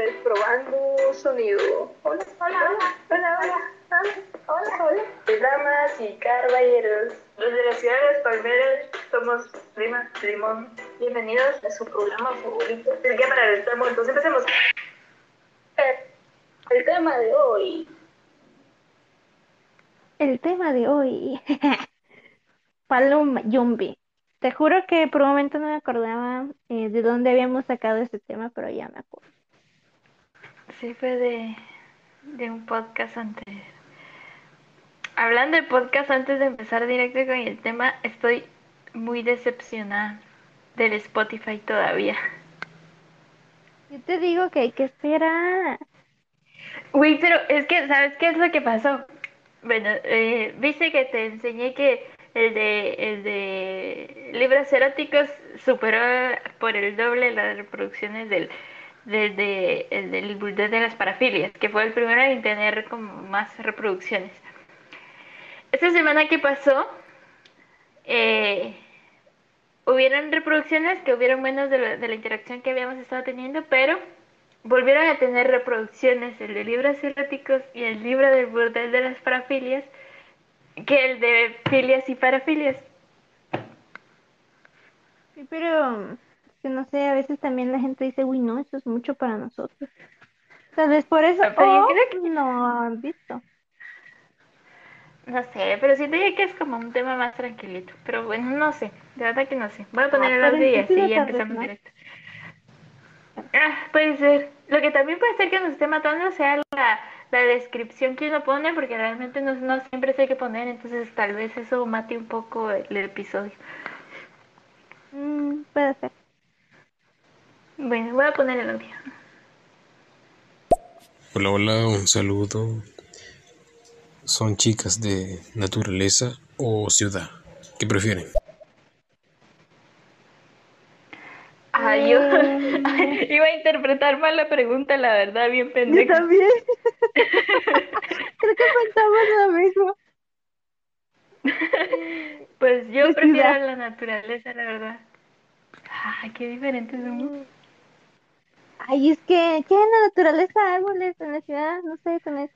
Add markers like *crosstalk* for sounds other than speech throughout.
3, probando sonido. Hola, hola, hola, hola, hola, hola, hola. Damas y caballeros, los de la ciudad de las palmeras somos Lima, Limón. Bienvenidos a su programa favorito. Que para el tema, entonces empecemos. El tema de hoy. El tema de hoy. *laughs* Paloma Yumbi. Te juro que por un momento no me acordaba eh, de dónde habíamos sacado este tema, pero ya me acuerdo. Sí, fue de, de un podcast anterior. Hablando de podcast, antes de empezar directo con el tema, estoy muy decepcionada del Spotify todavía. Yo te digo que hay que esperar. Uy, pero es que, ¿sabes qué es lo que pasó? Bueno, eh, viste que te enseñé que el de, el de libros eróticos superó por el doble las reproducciones del, del, de, el del de las parafilias, que fue el primero en tener como más reproducciones. Esta semana que pasó, eh, hubieron reproducciones que hubieron menos de la, de la interacción que habíamos estado teniendo, pero volvieron a tener reproducciones el de libros eróticos y el libro del burdel de las parafilias que el de filias y parafilias. Sí, pero no sé, a veces también la gente dice, uy, no, eso es mucho para nosotros. Tal vez por eso Ah, pero yo creo que- no han visto. No sé, pero siento yo que es como un tema más tranquilito. Pero bueno, no sé, de verdad que no sé. Voy a poner el pero audio y así ya empezamos directo. Ah, puede ser. Lo que también puede ser que nos esté matando sea la, la descripción que uno pone, porque realmente no, no siempre sé qué poner, entonces tal vez eso mate un poco el, el episodio. Mm, puede ser. Bueno, voy a poner el audio. Hola, hola, un saludo. ¿Son chicas de naturaleza o ciudad? ¿Qué prefieren? Ah, yo *laughs* iba a interpretar mal la pregunta, la verdad, bien Yo pendeja. también. *laughs* Creo que pensamos lo mismo. Pues yo prefiero ciudad. la naturaleza, la verdad. Ay, qué diferentes somos. Ay, es que, ¿qué en la naturaleza? Árboles, en la ciudad, no sé, tenés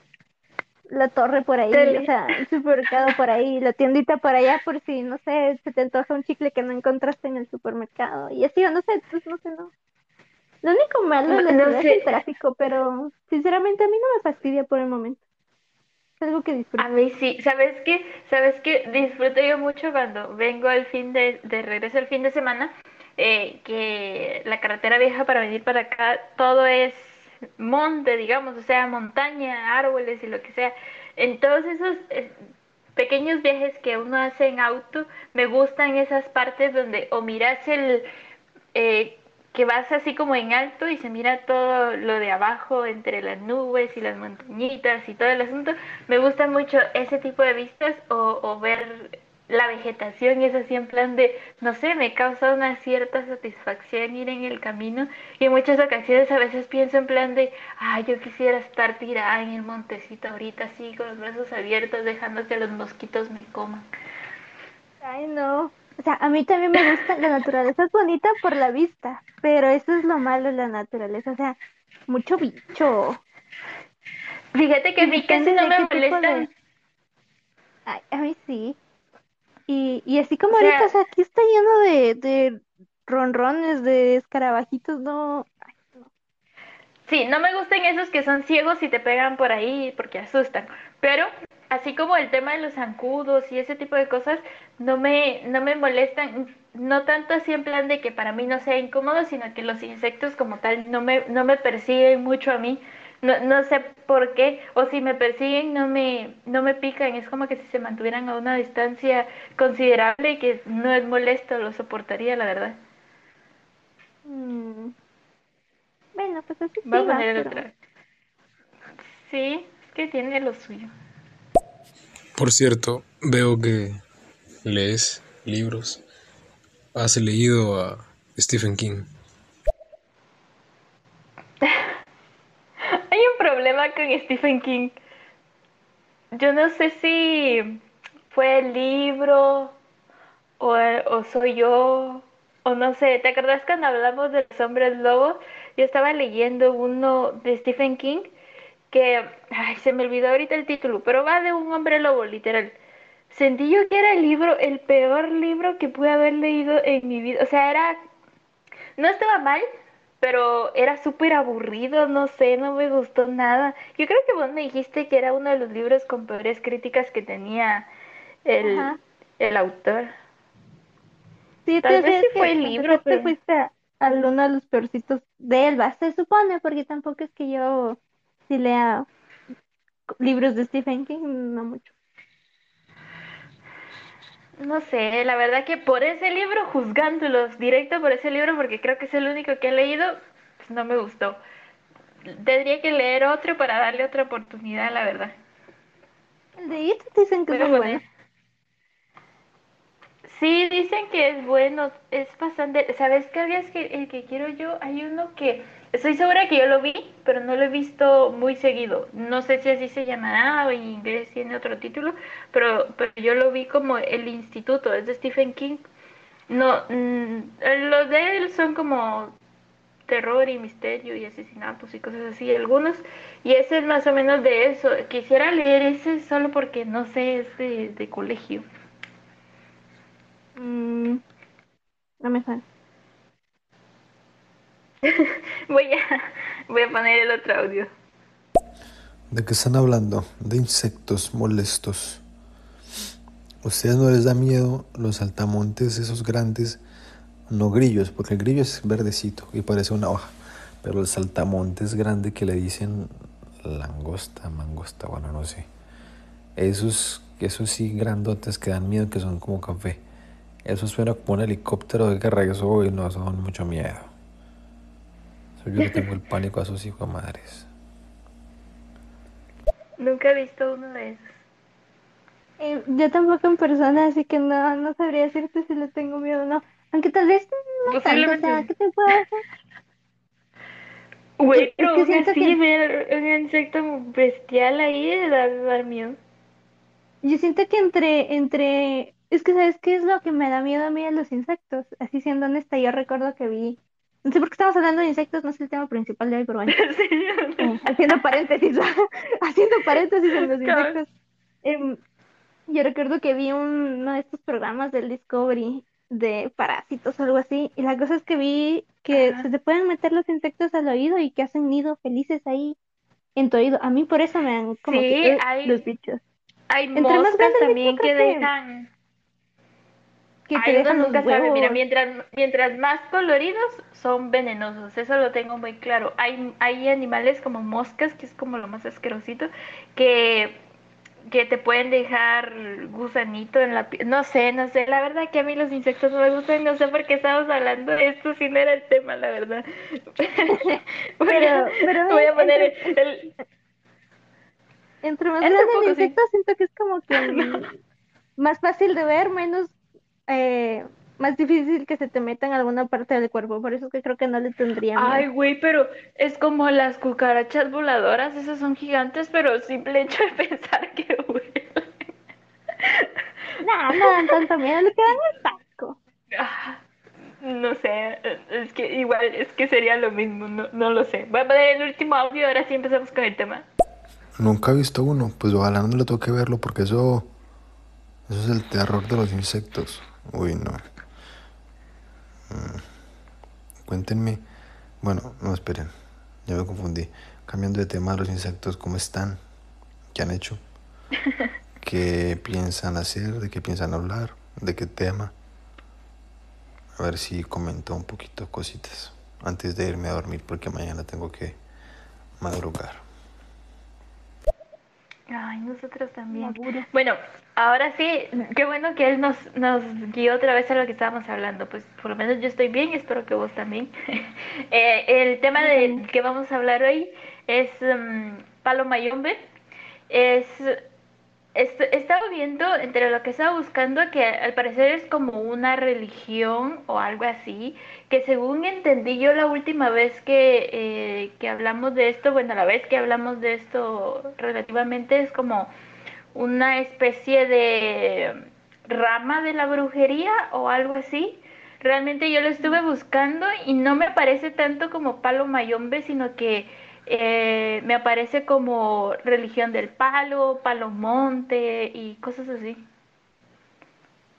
la torre por ahí, o sea, el supermercado por ahí, la tiendita por allá, por si, no sé, se te antoja un chicle que no encontraste en el supermercado, y así, o no sé, pues no sé, no. Lo único malo de No- no es el tráfico, pero sinceramente a mí no me fastidia por el momento. Es algo que disfruto. A mí sí, ¿sabes qué? ¿Sabes qué? Disfruto yo mucho cuando vengo al fin de, de regreso el fin de semana, eh, que la carretera vieja para venir para acá, todo es monte, digamos, o sea, montaña, árboles y lo que sea. En todos esos eh, pequeños viajes que uno hace en auto, me gustan esas partes donde o miras el... eh, que vas así como en alto y se mira todo lo de abajo entre las nubes y las montañitas y todo el asunto. Me gusta mucho ese tipo de vistas o, o ver la vegetación y es así en plan de, no sé, me causa una cierta satisfacción ir en el camino y en muchas ocasiones a veces pienso en plan de, ah, yo quisiera estar tirada en el montecito ahorita así con los brazos abiertos dejando que los mosquitos me coman. Ay, no. O sea, a mí también me gusta, la naturaleza es bonita por la vista, pero eso es lo malo de la naturaleza, o sea, mucho bicho. Fíjate que a mí casi no me de- Ay, a mí sí. Y, y así como O sea- ahorita, o sea, aquí está lleno de, de ronrones, de escarabajitos, no. Ay, no. Sí, no me gustan esos que son ciegos y te pegan por ahí porque asustan. Pero así como el tema de los zancudos y ese tipo de cosas, no me, no me molestan, no tanto así en plan de que para mí no sea incómodo, sino que los insectos como tal no me, no me persiguen mucho a mí. No, no sé por qué, o si me persiguen no me, no me pican, es como que si se mantuvieran a una distancia considerable y que no es molesto, lo soportaría, la verdad. Mm. Bueno, pues así Voy a poner el pero- otra. Sí, es que tiene lo suyo. Por cierto, veo que lees libros. ¿Has leído a Stephen King? Hay un problema con Stephen King. Yo no sé si fue el libro o, o soy yo o no sé. ¿Te acordás cuando hablamos de los hombres lobos? yo estaba leyendo uno de Stephen King que, ay, se me olvidó ahorita el título, pero va de un hombre lobo, literal. Sentí yo que era el libro, el peor libro que pude haber leído en mi vida. O sea, era, no estaba mal, pero era súper aburrido, no sé, no me gustó nada. Yo creo que vos me dijiste que era uno de los libros con peores críticas que tenía el, Ajá. el autor. Sí, Tal vez sí fue el libro, pero- fuiste a, a uno de los peorcitos de Elba, se supone, porque tampoco es que yo sí lea libros de Stephen King, no mucho. No sé, la verdad que por ese libro, juzgándolos directo por ese libro, porque creo que es el único que he leído, pues no me gustó. Tendría que leer otro para darle otra oportunidad, la verdad. De It dicen que es muy bueno. Sí, dicen que es bueno, es bastante... ¿Sabes qué? Es que el que quiero yo, hay uno que... Estoy segura que yo lo vi, pero no lo he visto muy seguido. No sé si así se llamará o en inglés tiene otro título, pero, pero yo lo vi como El Instituto, es de Stephen King. No, mm, los de él son como terror y misterio y asesinatos y cosas así, algunos. Y ese es más o menos de eso. Quisiera leer ese solo porque no sé, es de, de colegio. Mm, no me suena. *laughs* Voy a, voy a poner el otro audio. ¿De qué están hablando? De insectos molestos. ¿Ustedes no les da miedo los saltamontes esos grandes? No grillos, porque el grillo es verdecito y parece una hoja. Pero el saltamontes grande que le dicen langosta, mangosta, bueno, no sé. Esos, esos sí grandotes que dan miedo, que son como café. Eso suena como un helicóptero de guerra, eso y no son mucho miedo. Eso yo le tengo el pánico a esos hijos de madres. Nunca he visto uno de esos. Eh, yo tampoco en persona, así que no, no sabría decirte si le tengo miedo o no. Aunque tal vez no tanto, o sea. ¿qué te puedo hacer? *laughs* Güey, Es que siento así que- ver un insecto bestial ahí le da, dar miedo. Yo siento que entre, entre, es que ¿sabes qué es lo que me da miedo a mí de los insectos? Así siendo honesta, yo recuerdo que vi, no sé por qué estamos hablando de insectos, no es el tema principal de hoy, pero *laughs* bueno, eh, haciendo paréntesis, *laughs* haciendo paréntesis en los insectos. Em, yo recuerdo que vi un- uno de estos programas del Discovery de parásitos o algo así, y la cosa es que vi que Ajá. se te pueden meter los insectos al oído y que hacen nido felices ahí en tu oído. A mí por eso me dan como Sí, que los bichos. Hay moscas también que que- dejan. Que te Ay, uno dejan los nunca sabe. Mira, mientras, mientras más coloridos son venenosos. Eso lo tengo muy claro. Hay, hay animales como moscas, que es como lo más asquerosito, que, que te pueden dejar gusanito en la piel. No sé, no sé. La verdad que a mí los insectos no me gustan. No sé por qué estamos hablando de esto si no era el tema, la verdad. *laughs* Pero- pero voy a poner entre- el, Entre más el poco, sí. insecto, siento que es como que *laughs* mm, más fácil de ver, menos, eh, más difícil que se te meta en alguna parte del cuerpo. Por eso es que creo que no le tendría miedo. Ay, güey, pero es como las cucarachas voladoras, esas son gigantes, pero simple hecho de *laughs* pensar que vuelan. No, no dan tanto miedo, le quedan el taco. Ah, No sé, es que igual es que sería lo mismo, no, no lo sé. Voy a poner el último audio, ahora sí empezamos con el tema. Nunca he visto uno, pues ojalá no le toque verlo porque eso, eso es el terror de los insectos. Uy, no. Mm. Cuéntenme. Bueno, no esperen, ya me confundí. Cambiando de tema, los insectos, ¿cómo están? ¿Qué han hecho? *laughs* ¿Qué piensan hacer? ¿De qué piensan hablar? ¿De qué tema? A ver si comento un poquito cositas antes de irme a dormir porque mañana tengo que madrugar. Ay, nosotros también. Bueno, ahora sí, qué bueno que él nos, nos guió otra vez a lo que estábamos hablando. Pues por lo menos yo estoy bien, espero que vos también. *laughs* Eh, el tema de que vamos a hablar hoy es um, Palo Mayombe. Es, est- he estado viendo entre lo que estaba buscando que al parecer es como una religión o algo así, que según entendí yo la última vez que, eh, que hablamos de esto, bueno, la vez que hablamos de esto relativamente es como una especie de rama de la brujería o algo así. realmente yo lo estuve buscando y no me aparece tanto como palo mayombe, sino que eh, me aparece como religión del palo, palo monte y cosas así.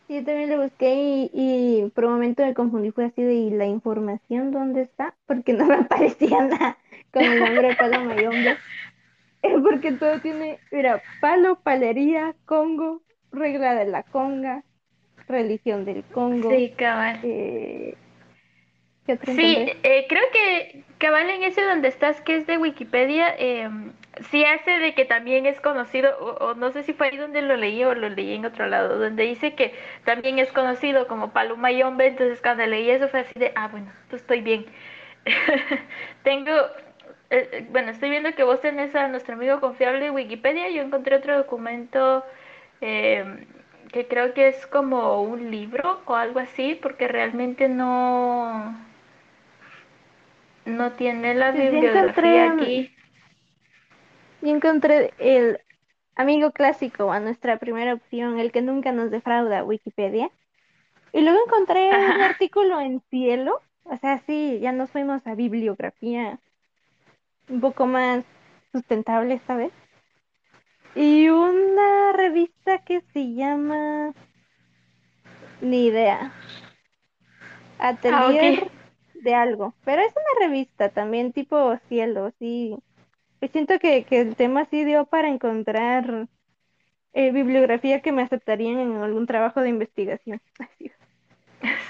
Yo también lo busqué y, y por un momento me confundí, fue así de ¿y la información dónde está? Porque no me *laughs* aparecía nada con el nombre de Palo Mayombe. Porque todo tiene, mira, palo, palería, Congo, regla de la conga, religión del Congo. Sí, cabal. Eh, ¿qué otro Sí, eh, creo que cabal en ese donde estás, que es de Wikipedia, eh, sí hace de que también es conocido, o, o no sé si fue ahí donde lo leí o lo leí en otro lado, donde dice que también es conocido como Palo Mayombe, entonces cuando leí eso fue así de, ah, bueno, pues estoy bien. *laughs* Tengo, eh, bueno, estoy viendo que vos tenés a nuestro amigo confiable de Wikipedia, yo encontré otro documento eh, que creo que es como un libro o algo así, porque realmente no, no tiene la sí bibliografía aquí. yo encontré el amigo clásico a nuestra primera opción, el que nunca nos defrauda, Wikipedia. Y luego encontré un artículo en Cielo, o sea, sí, ya nos fuimos a bibliografía un poco más sustentable esta vez. Y una revista que se llama Ni idea, Ah, Atelier. De algo, pero es una revista también tipo Cielo, sí. Y siento que, que el tema sí dio para encontrar eh, bibliografía que me aceptarían en algún trabajo de investigación. *laughs* Así.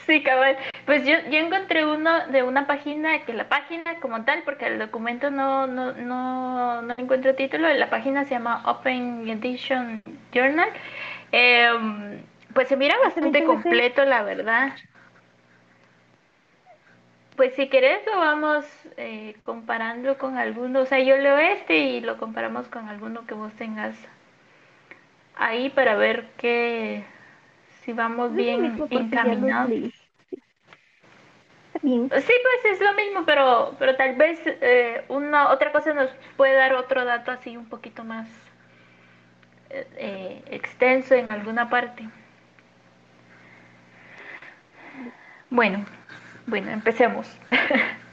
Sí, cabal. Pues yo, yo encontré uno de una página, que la página como tal, porque el documento no, no, no, no encuentro título, la página se llama Open Edition Journal. Em, pues se mira bastante Permíteme, sí. completo, la verdad. Pues si querés lo vamos eh, comparando con alguno, o sea, yo leo este y lo comparamos con alguno que vos tengas ahí para ver que si vamos bien encaminados. Sí, pues es lo mismo, pero, pero tal vez eh, una otra cosa nos puede dar otro dato así un poquito más eh, eh, extenso en alguna parte. Bueno, bueno, empecemos. *laughs*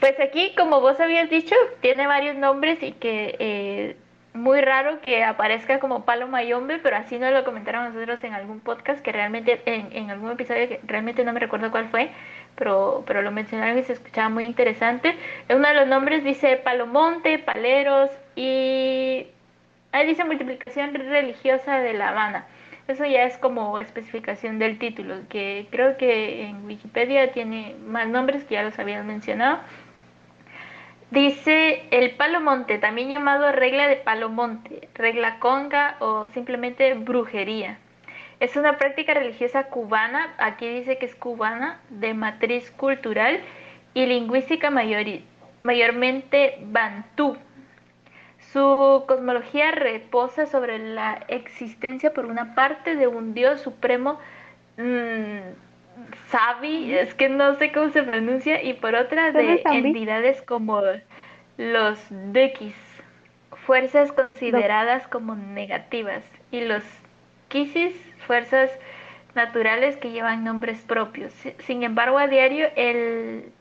Pues aquí, como vos habías dicho, tiene varios nombres y que eh, muy raro que aparezca como palo mayombe, pero así nos lo comentaron nosotros en algún podcast que realmente, en, en algún episodio que realmente no me recuerdo cuál fue, pero, pero lo mencionaron y se escuchaba muy interesante. Uno de los nombres dice palomonte, paleros y ahí dice multiplicación religiosa de La Habana. Eso ya es como especificación del título, que creo que en Wikipedia tiene más nombres que ya los habían mencionado. Dice el palo monte, también llamado regla de palo monte, regla conga o simplemente brujería. Es una práctica religiosa cubana, aquí dice que es cubana, de matriz cultural y lingüística mayormente bantú. Su cosmología reposa sobre la existencia por una parte de un dios supremo mm, Sabi, es que no sé cómo se pronuncia, y por otra ¿Solo de entidades como los Dekis, fuerzas consideradas como negativas, y los Kisis, fuerzas naturales que llevan nombres propios. Si- Sin embargo, a diario el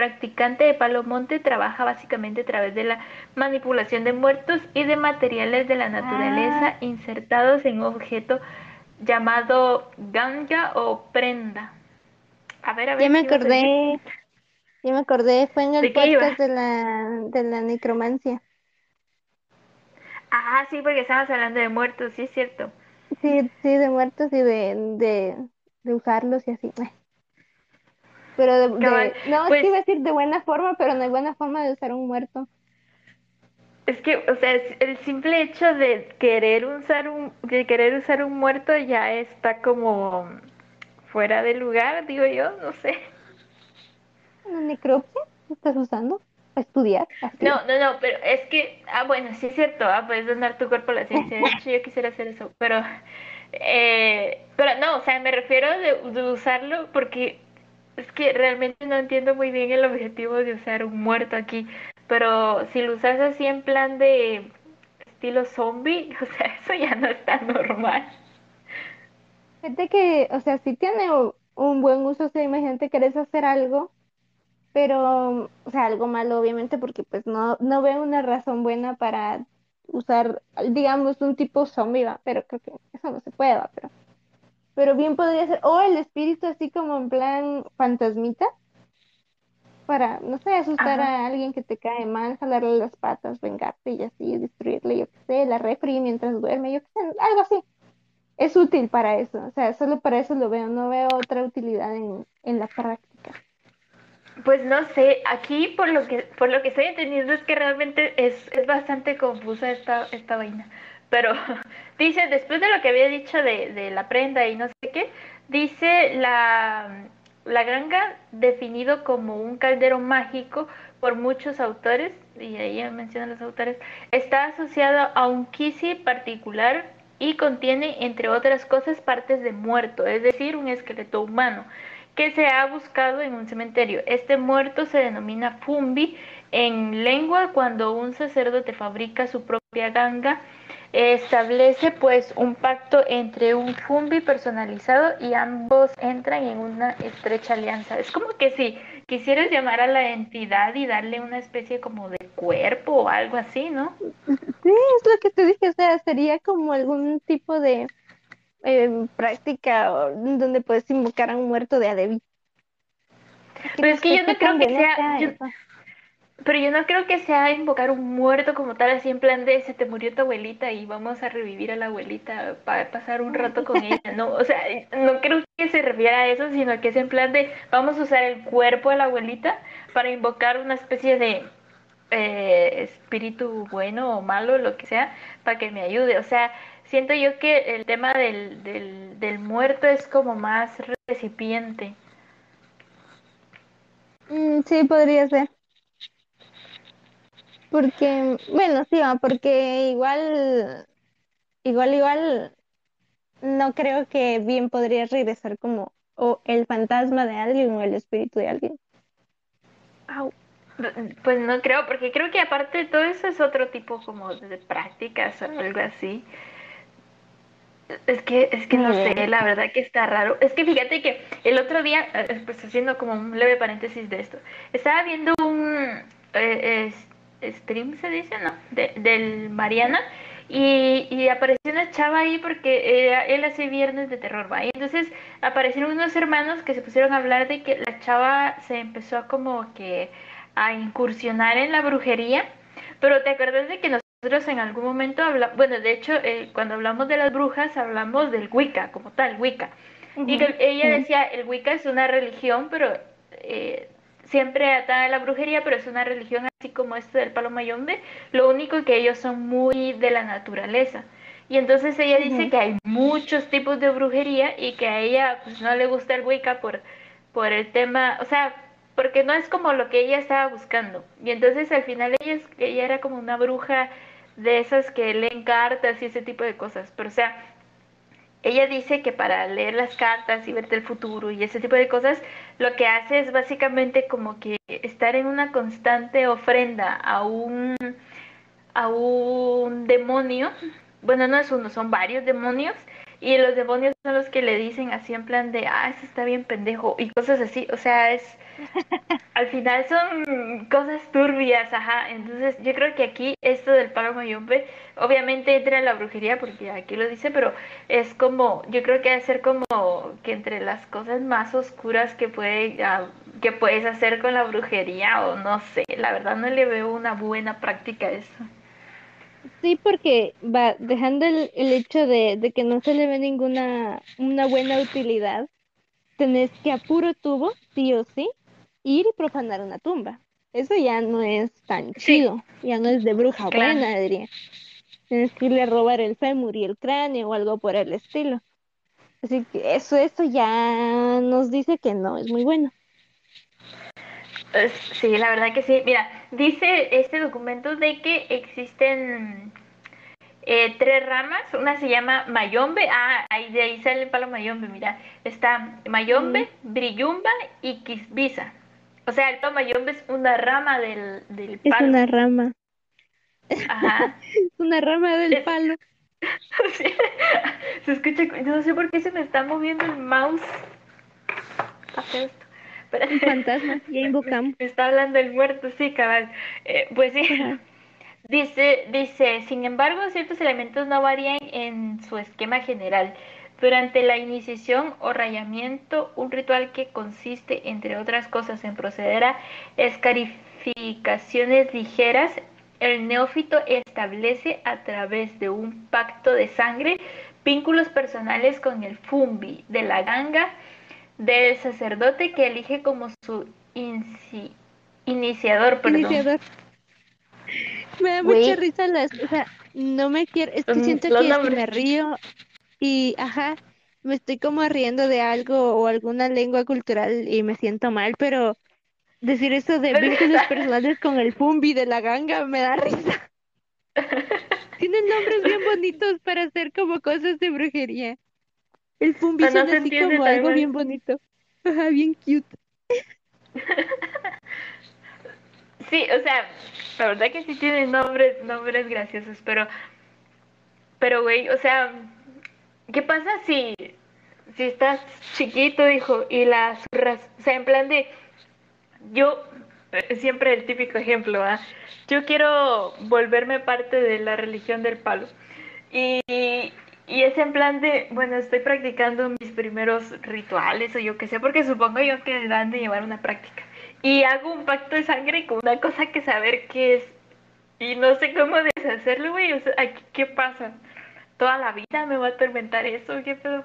practicante de Palomonte trabaja básicamente a través de la manipulación de muertos y de materiales de la naturaleza insertados en un objeto llamado ganja o prenda. A ver, a ver. Ya me acordé, ya me acordé, fue en el ¿De podcast de la, de la necromancia. Ah, sí, porque estamos hablando de muertos, sí es cierto. Sí, sí, de muertos y de, de, de usarlos y así. Ay. Pero de, no, es pues- que iba a decir de buena forma, pero no hay buena forma de usar un muerto. Es que, o sea, es- el simple hecho de querer usar un, de querer usar un muerto ya está como fuera de lugar, digo yo, no sé. ¿Una necropsia? ¿Qué estás usando? ¿Para estudiar? Así. No, no, no, pero es que, ah, bueno, sí es cierto, ah, puedes donar tu cuerpo a la ciencia. De hecho, yo quisiera hacer eso, pero, eh, pero no, o sea, me refiero de, de usarlo porque es que realmente no entiendo muy bien el objetivo de usar un muerto aquí. Pero si lo usas así en plan de estilo zombie, *laughs* o sea, eso ya no está normal. Fíjate que, o sea, sí tiene un buen uso. O sea, imagínate, querés hacer algo, pero, o sea, algo malo, obviamente, porque pues no, no veo una razón buena para usar, digamos, un tipo zombie, ¿va? pero creo que eso no se puede, ¿va? pero, pero bien podría ser, o el espíritu así como en plan fantasmita, para, no sé, asustar Ajá. a alguien que te cae mal, jalarle las patas, vengarte y así, destruirle, yo qué sé, la refri mientras duerme, yo qué sé, algo así. Es útil para eso, o sea, solo para eso lo veo, no veo otra utilidad en, en la práctica. Pues no sé, aquí por lo que por lo que estoy entendiendo es que realmente es, es bastante confusa esta, esta vaina. Pero *laughs* dice, después de lo que había dicho de, la prenda y no sé qué, dice la, la ganga definido como un caldero mágico por muchos autores, y ahí menciona los autores, está asociado a un kisi particular y contiene, entre otras cosas, partes de muerto, es decir, un esqueleto humano que se ha buscado en un cementerio. Este muerto se denomina fumbi en lengua cuando un sacerdote fabrica su propia ganga. Establece pues un pacto entre un fumbi personalizado y ambos entran en una estrecha alianza. Es como que si quisieras llamar a la entidad y darle una especie como de cuerpo o algo así, ¿no? Sí, es lo que te dije, o sea, sería como algún tipo de eh, práctica donde puedes invocar a un muerto de Adevi. Pero es que yo no creo que sea, yo-. Pero yo no creo que sea invocar un muerto como tal, así en plan de se te murió tu abuelita y vamos a revivir a la abuelita para pasar un rato con ella, no, o sea, no creo que se refiera a eso, sino que es en plan de vamos a usar el cuerpo de la abuelita para invocar una especie de eh, espíritu bueno o malo, lo que sea, para que me ayude, o sea, siento yo que el tema del, del, del muerto es como más recipiente. Mm, sí, podría ser. Porque, bueno, sí, va, porque igual, igual, igual, no creo que bien podría regresar como o el fantasma de alguien o el espíritu de alguien. Au. Pues no creo, porque creo que aparte de todo eso es otro tipo como de prácticas o algo así. Es que, es que no sé, la verdad que está raro. Es que fíjate que el otro día, eh, pues haciendo como un leve paréntesis de esto, estaba viendo un eh, stream, se dice, ¿no? De- del Mariana. Y, y apareció una chava ahí porque era- él hace viernes de terror, ¿va? Y entonces aparecieron unos hermanos que se pusieron a hablar de que la chava se empezó a como que a incursionar en la brujería. Pero ¿te acuerdas de que nosotros en algún momento hablamos, bueno, de hecho, eh, cuando hablamos de las brujas hablamos del Wicca como tal, Wicca. Y que ella decía, el Wicca es una religión, pero eh, siempre atada a la brujería, pero es una religión así como esto del palo mayombe. Lo único que ellos son muy de la naturaleza. Y entonces ella dice que hay muchos tipos de brujería y que a ella pues no le gusta el Wicca por, por el tema, o sea, porque no es como lo que ella estaba buscando. Y entonces al final ella, ella era como una bruja de esas que leen cartas y ese tipo de cosas. Pero o sea, ella dice que para leer las cartas y verte el futuro y ese tipo de cosas, lo que hace es básicamente como que estar en una constante ofrenda a un, a un demonio. Bueno, no es uno, son varios demonios. Y los demonios son los que le dicen así en plan de, ah, eso está bien pendejo y cosas así. O sea, es, al final son cosas turbias, ajá. Entonces yo creo que aquí esto del palo mayombe, obviamente entra en la brujería porque aquí lo dice, pero es como, yo creo que ser como que entre las cosas más oscuras que puede, ah, que puedes hacer con la brujería o no sé, la verdad no le veo una buena práctica a eso. Sí, porque va dejando el, el hecho de, de que no se le ve ninguna una buena utilidad, tenés que a puro tubo, sí o sí, ir y profanar una tumba. Eso ya no es tan Sí. chido, ya no es de bruja Claro. buena, diría. Tienes que irle a robar el fémur y el cráneo o algo por el estilo. Así que eso, eso ya nos dice que no es muy bueno. Es- Sí, la verdad que sí. Mira, dice este documento de que existen eh, tres ramas. Una se llama Mayombe. Ah, ahí de ahí sale el palo Mayombe. Mira, está Mayombe, Brillumba y Quisbiza. O sea, el palo Mayombe es una rama del, del Es palo. una rama, Ajá. *laughs* es una rama del Es- palo. *laughs* Se escucha, yo no sé por qué se me está moviendo el mouse. Pero, Un fantasma, ya invocamos. *laughs* Está hablando el muerto, sí, cabal. Eh, pues sí. Ajá. Dice, dice, sin embargo, ciertos elementos no varían en su esquema general. Durante la iniciación o rayamiento, un ritual que consiste, entre otras cosas, en proceder a escarificaciones ligeras, el neófito establece a través de un pacto de sangre vínculos personales con el fumbi de la ganga del sacerdote que elige como su inci- iniciador. Perdón. Iniciador. Me da mucha risa las, o sea, no me quiero, es que Mm, siento los que me río y, ajá, me estoy como riendo de algo o alguna lengua cultural y me siento mal, pero decir eso de vínculos personales con el Fumbi de la ganga me da risa. *laughs* Tienen nombres bien bonitos para hacer como cosas de brujería. El Fumbi no suena así como algo bien bonito. Ajá, bien cute. *laughs* Sí, o sea, la verdad que sí tienen nombres, nombres graciosos, pero, pero güey, o sea, ¿qué pasa si, si estás chiquito, hijo, y las zurras, o sea, en plan de, yo, eh, siempre el típico ejemplo, ¿ah? Yo quiero volverme parte de la religión del palo, y, y es en plan de, bueno, estoy practicando mis primeros rituales o yo qué sé, porque supongo yo que dan de llevar una práctica. Y hago un pacto de sangre con una cosa que saber qué es. Y no sé cómo deshacerlo, güey. O sea, ¿qué pasa? ¿Toda la vida me va a atormentar eso? ¿Qué pedo?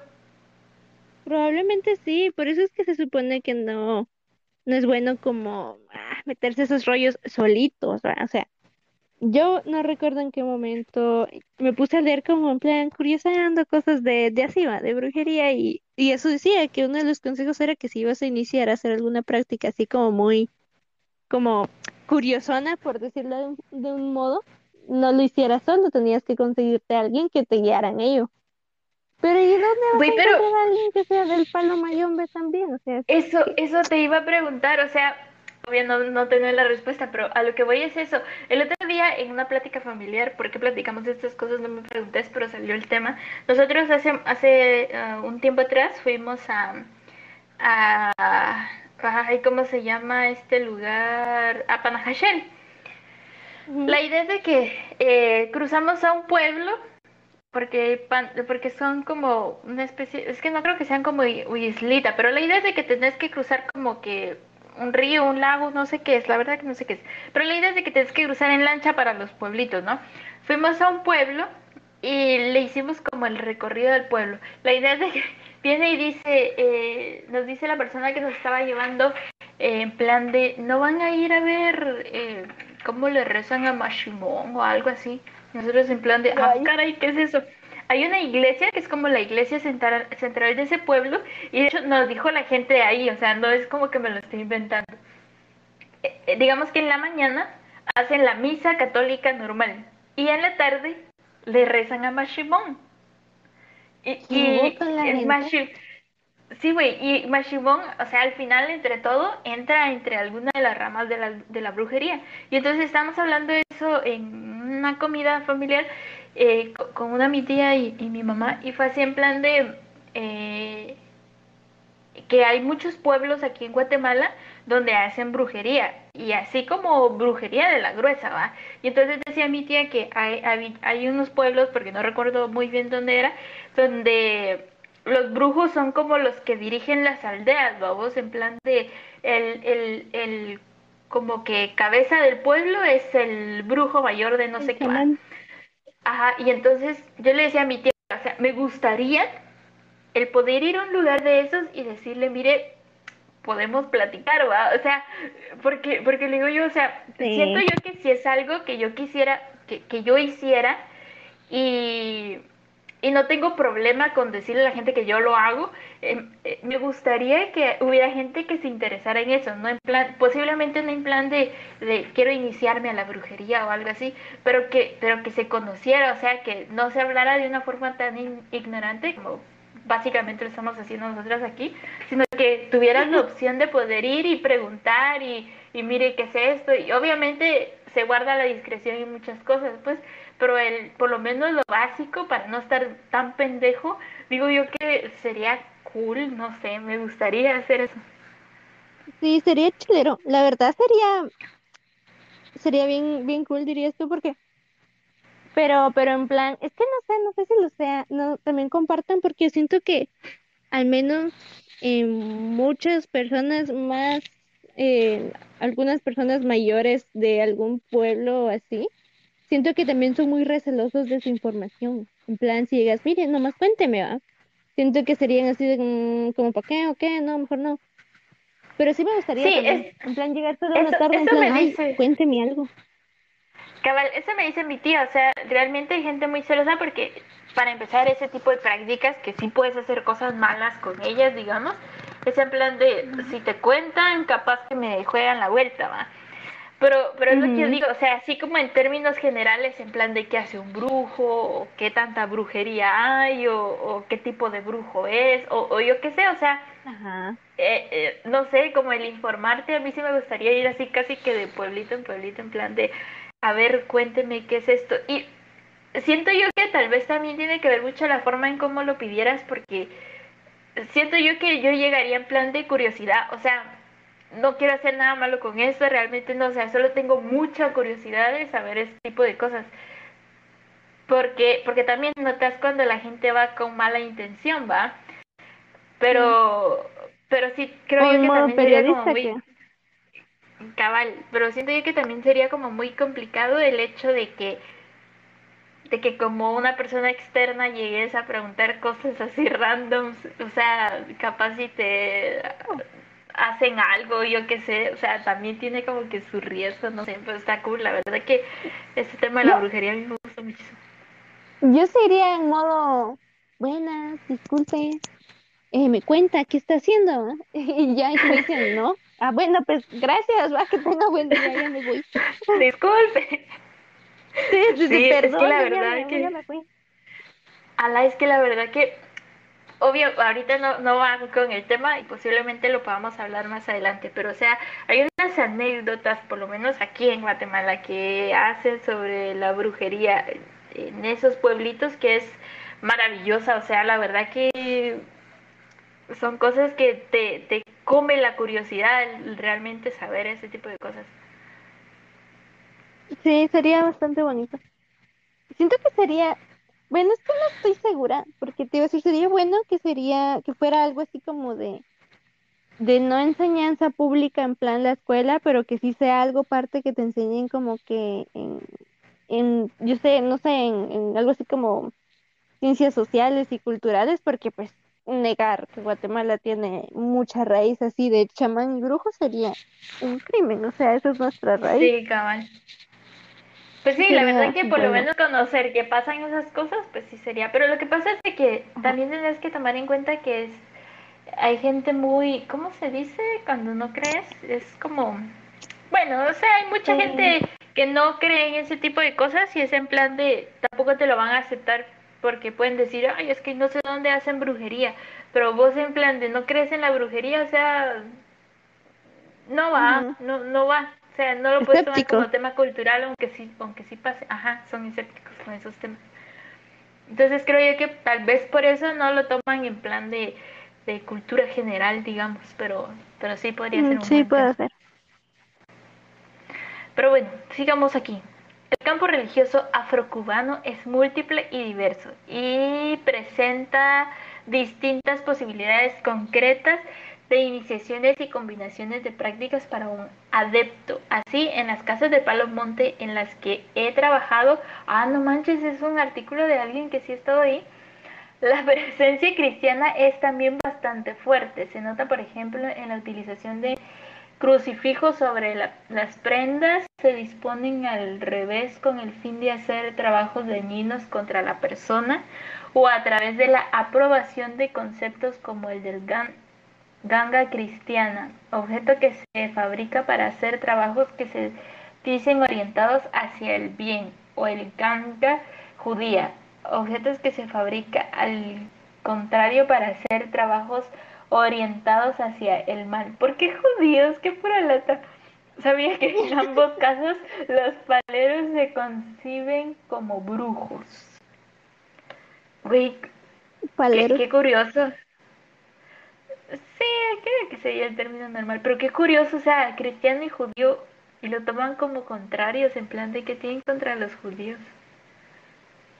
Probablemente sí, por eso es que se supone que no, no es bueno como ah, meterse esos rollos solitos, ¿verdad? O sea, yo no recuerdo en qué momento me puse a leer como en plan curioseando cosas de, de así, ¿va? de brujería y, y eso decía que uno de los consejos era que si ibas a iniciar a hacer alguna práctica así como muy, como curiosona, por decirlo de un, de un modo, no lo hicieras solo, tenías que conseguirte a alguien que te guiara en ello. Pero ¿y dónde vas a encontrar a alguien que sea del palo mayombe también? O sea, Eso, eso te iba a preguntar, o sea, no, no tengo la respuesta, pero a lo que voy es eso. El otro día en una plática familiar, ¿por qué platicamos de estas cosas? No me preguntes, pero salió el tema. Nosotros hace, hace ah, un tiempo atrás fuimos a, a, ay, ¿cómo se llama este lugar? A Panajachel. La idea es de que eh, cruzamos a un pueblo porque pan- porque son como una especie, es que no creo que sean como islita, pero la idea es de que tenés que cruzar como que un río, un lago, no sé qué es, la verdad que no sé qué es, pero la idea es de que tenés que cruzar en lancha para los pueblitos, ¿no? Fuimos a un pueblo y le hicimos como el recorrido del pueblo. La idea es de que *laughs* viene y dice, eh, nos dice la persona que nos estaba llevando eh, en plan de, no van a ir a ver eh, cómo le rezan a Mashimon o algo así. Nosotros en plan de, ah, Ay. caray, ¿qué es eso? Hay una iglesia que es como la iglesia central, central de ese pueblo y de hecho nos dijo la gente de ahí, o sea, no es como que me lo estoy inventando. Eh, eh, digamos que en la mañana hacen la misa católica normal y en la tarde le rezan a Mashimon. Y, Qué y Sí, güey, y Mashimon, o sea, al final, entre todo, entra entre alguna de las ramas de la, de la brujería. Y entonces estamos hablando de eso en una comida familiar eh, co- con una mi tía y, y mi mamá, y fue así en plan de eh, que hay muchos pueblos aquí en Guatemala donde hacen brujería, y así como brujería de la gruesa, ¿va? Y entonces decía mi tía que hay, hay, hay unos pueblos, porque no recuerdo muy bien dónde era, donde los brujos son como los que dirigen las aldeas, vamos, en plan de el, el, el como que cabeza del pueblo es el brujo mayor de no sé qué. Ajá, y entonces yo le decía a mi tía, o sea, me gustaría el poder ir a un lugar de esos y decirle, mire, podemos platicar, ¿va? O sea, porque, porque le digo yo, o sea, Sí. siento yo que si es algo que yo quisiera, que, que yo hiciera y, y no tengo problema con decirle a la gente que yo lo hago, eh, eh, me gustaría que hubiera gente que se interesara en eso, no en plan, posiblemente no en plan de, de quiero iniciarme a la brujería o algo así, pero que, pero que se conociera, o sea, que no se hablara de una forma tan in- ignorante como básicamente lo estamos haciendo nosotros aquí, sino que tuvieran la *laughs* opción de poder ir y preguntar y, y mire qué es esto, y obviamente se guarda la discreción y muchas cosas, pues, pero el, por lo menos lo básico para no estar tan pendejo, digo yo que sería cool, no sé, me gustaría hacer eso. Sí, sería chilero. La verdad sería, sería bien, bien cool, dirías tú, porque, pero, pero en plan, es que no sé, no sé si lo sea, no, también compartan, porque siento que al menos eh, muchas personas más, eh, algunas personas mayores de algún pueblo así, siento que también son muy recelosos de su información. En plan, si llegas, mire, nomás cuénteme, va. Siento que serían así de, mm, como, ¿para qué o qué? No, mejor no. Pero sí me gustaría Sí, también, es- en plan, llegar toda una eso- tarde, en plan, me "Ay, dice. cuénteme algo. Cabal, eso me dice mi tía, o sea, realmente hay gente muy celosa porque para empezar ese tipo de prácticas que sí puedes hacer cosas malas con ellas, digamos, es en plan de si te cuentan, capaz que me juegan la vuelta, va. Pero, pero es lo que yo digo, o sea, así como en términos generales, en plan de qué hace un brujo, o qué tanta brujería hay, o, o qué tipo de brujo es, o, o yo qué sé, o sea, Ajá. eh, eh, no sé, como el informarte, a mí sí me gustaría ir así casi que de pueblito en pueblito, en plan de, a ver, cuénteme qué es esto. Y siento yo que tal vez también tiene que ver mucho la forma en cómo lo pidieras, porque siento yo que yo llegaría en plan de curiosidad, o sea, no quiero hacer nada malo con esto, realmente no, o sea, solo tengo mucha curiosidad de saber este tipo de cosas. Porque, porque también notas cuando la gente va con mala intención, ¿va? Pero, pero sí creo O yo que también sería como muy cabal, pero siento yo que también sería como muy complicado el hecho de que de que como una persona externa llegues a preguntar cosas así *laughs* randoms, o sea, capaz si te hacen algo, yo qué sé, o sea, también tiene como que su riesgo, no sé, pero está cool, la verdad que este tema de la brujería a mí me gusta muchísimo. Yo sí iría en modo, buenas, disculpe, eh, me cuenta qué está haciendo. *laughs* Y ya me dicen, no. Ah, bueno, pues gracias, va, que tenga buen día, ya me voy. *laughs* Disculpe. Sí, sí, sí, Sí, es que perdón, la ya verdad me, que- ya me fui. Ala, es que la verdad que, obvio, ahorita no, no va con el tema y posiblemente lo podamos hablar más adelante, pero o sea, hay unas anécdotas, por lo menos aquí en Guatemala, que hacen sobre la brujería en esos pueblitos que es maravillosa, o sea, la verdad que son cosas que te, te come la curiosidad realmente saber ese tipo de cosas. Sí, sería bastante bonito. Siento que sería, bueno, es que no estoy segura, porque te a decir, sería bueno que sería, que fuera algo así como de, de no enseñanza pública en plan la escuela, pero que sí sea algo parte que te enseñen como que en, en yo sé, no sé, en, en algo así como ciencias sociales y culturales, porque pues negar que Guatemala tiene mucha raíz así de chamán y brujo sería un crimen, o sea, esa es nuestra raíz. Sí, cabal. Pues sí, la verdad que por lo menos conocer que pasan esas cosas, pues sí sería. Pero lo que pasa es de que también tienes que tomar en cuenta que es hay gente muy, ¿cómo se dice? Cuando no crees, es como, bueno, o sea, hay mucha Sí. gente que no cree en ese tipo de cosas y es en plan de, tampoco te lo van a aceptar porque pueden decir, ay, es que no sé dónde hacen brujería, pero vos en plan de no crees en la brujería, o sea, no va, no, no va. O sea, no lo puedes tomar como tema cultural, aunque sí, aunque sí pase. Ajá, son escépticos con esos temas. Entonces creo yo que tal vez por eso no lo toman en plan de, de cultura general, digamos, pero, pero sí podría ser Mm, un Sí, puede ser. Pero bueno, sigamos aquí. El campo religioso afrocubano es múltiple y diverso y presenta distintas posibilidades concretas de iniciaciones y combinaciones de prácticas para un adepto. Así, en las casas de Palo Monte en las que he trabajado, ah, no manches, es un artículo de alguien que sí ha estado ahí. La *laughs* presencia cristiana es también bastante fuerte. Se nota, por ejemplo, en la utilización de crucifijos sobre la- las prendas. Se disponen al revés con el fin de hacer trabajos dañinos contra la persona o a través de la aprobación de conceptos como el del gan- ganga cristiana, objeto que se fabrica para hacer trabajos que se dicen orientados hacia el bien, o el ganga judía, objetos que se fabrica al contrario para hacer trabajos orientados hacia el mal. ¿Por qué judíos? ¿Qué pura lata? Sabía que en ambos *laughs* casos los paleros se conciben como brujos. Güey, qué, qué curioso. Creo que sería el término normal. Pero qué curioso, o sea, cristiano y judío, y lo toman como contrarios, en plan de que tienen contra los judíos.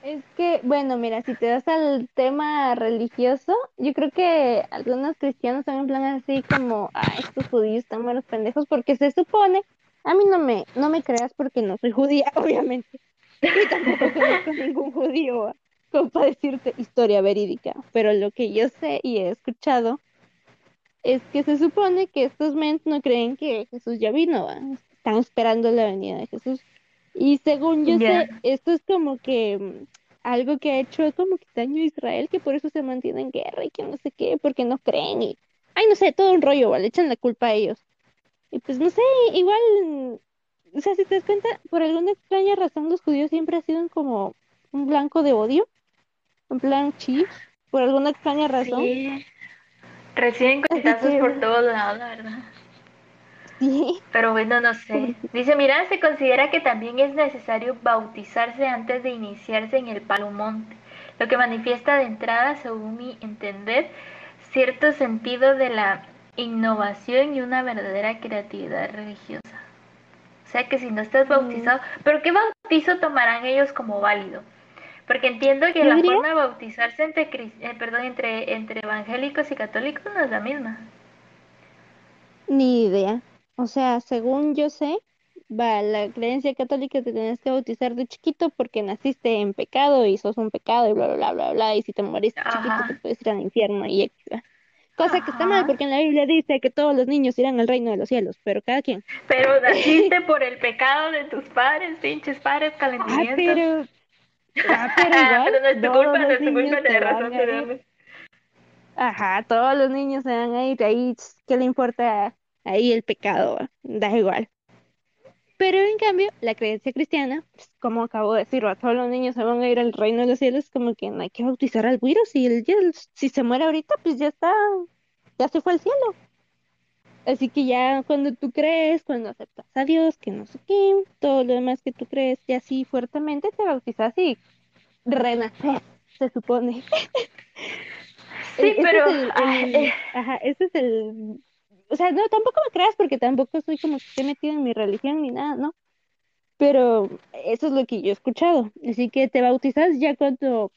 Es que, bueno, mira, si te das al tema religioso, yo creo que algunos cristianos son en plan así como, estos judíos están malos pendejos, porque se supone, a mí no me, no me creas porque no soy judía, *laughs* obviamente, y tampoco conozco ningún judío, como para decirte historia verídica, pero lo que yo sé y he escuchado es que se supone que estos men no creen que Jesús ya vino, están esperando la venida de Jesús. Y según yo sé, esto es como que mm, algo que ha hecho como que daño a Israel, que por eso se mantiene en guerra y que no sé qué, porque no creen y, ay, no sé, todo un rollo, ¿vale? echan la culpa a ellos. Y pues no sé, igual, o sea, si te das cuenta, por alguna extraña razón los judíos siempre han sido como un blanco de odio, en plan chis, por alguna extraña razón. Sí. Reciben *laughs* contazos por todos lados, la verdad. Pero bueno, no sé. Dice, mira, se considera que también es necesario bautizarse antes de iniciarse en el palo monte, lo que manifiesta de entrada, según mi entender, cierto sentido de la innovación y una verdadera creatividad religiosa. O sea que si no estás bautizado, pero ¿qué bautizo tomarán ellos como válido? Porque entiendo que la forma de bautizarse entre, eh, perdón, entre, entre evangélicos y católicos no es la misma. Ni idea. O sea, según yo sé, va, la creencia católica te tienes que bautizar de chiquito porque naciste en pecado y sos un pecado y bla, bla, bla, bla, bla, y si te moriste chiquito te puedes ir al infierno y etc. Cosa que está mal porque en la Biblia dice que todos los niños irán al reino de los cielos, pero cada quien. Pero *laughs* naciste por el pecado de tus padres, pinches padres calentamientos. Ah, pero... Ah, pero igual, pero no es tu culpa, no es tu culpa, de razón, Ajá, todos los niños se van a ir ahí, ¿qué le importa ahí el pecado, da igual. Pero en cambio, la creencia cristiana, pues, como acabo de decir, todos los niños se van a ir al reino de los cielos, como que no hay que bautizar al virus, si, el, si se muere ahorita, pues ya está, ya se fue al cielo. Así que ya cuando tú crees, cuando aceptas a Dios, que no sé qué, todo lo demás que tú crees, y así fuertemente te bautizas y renaces, se supone. *laughs* Sí, pero... Eh. ajá, ese es el o sea, no, tampoco me creas porque tampoco soy como que esté metida en mi religión ni nada, ¿no? Pero eso es lo que yo he escuchado. Así que te bautizas ya cuando,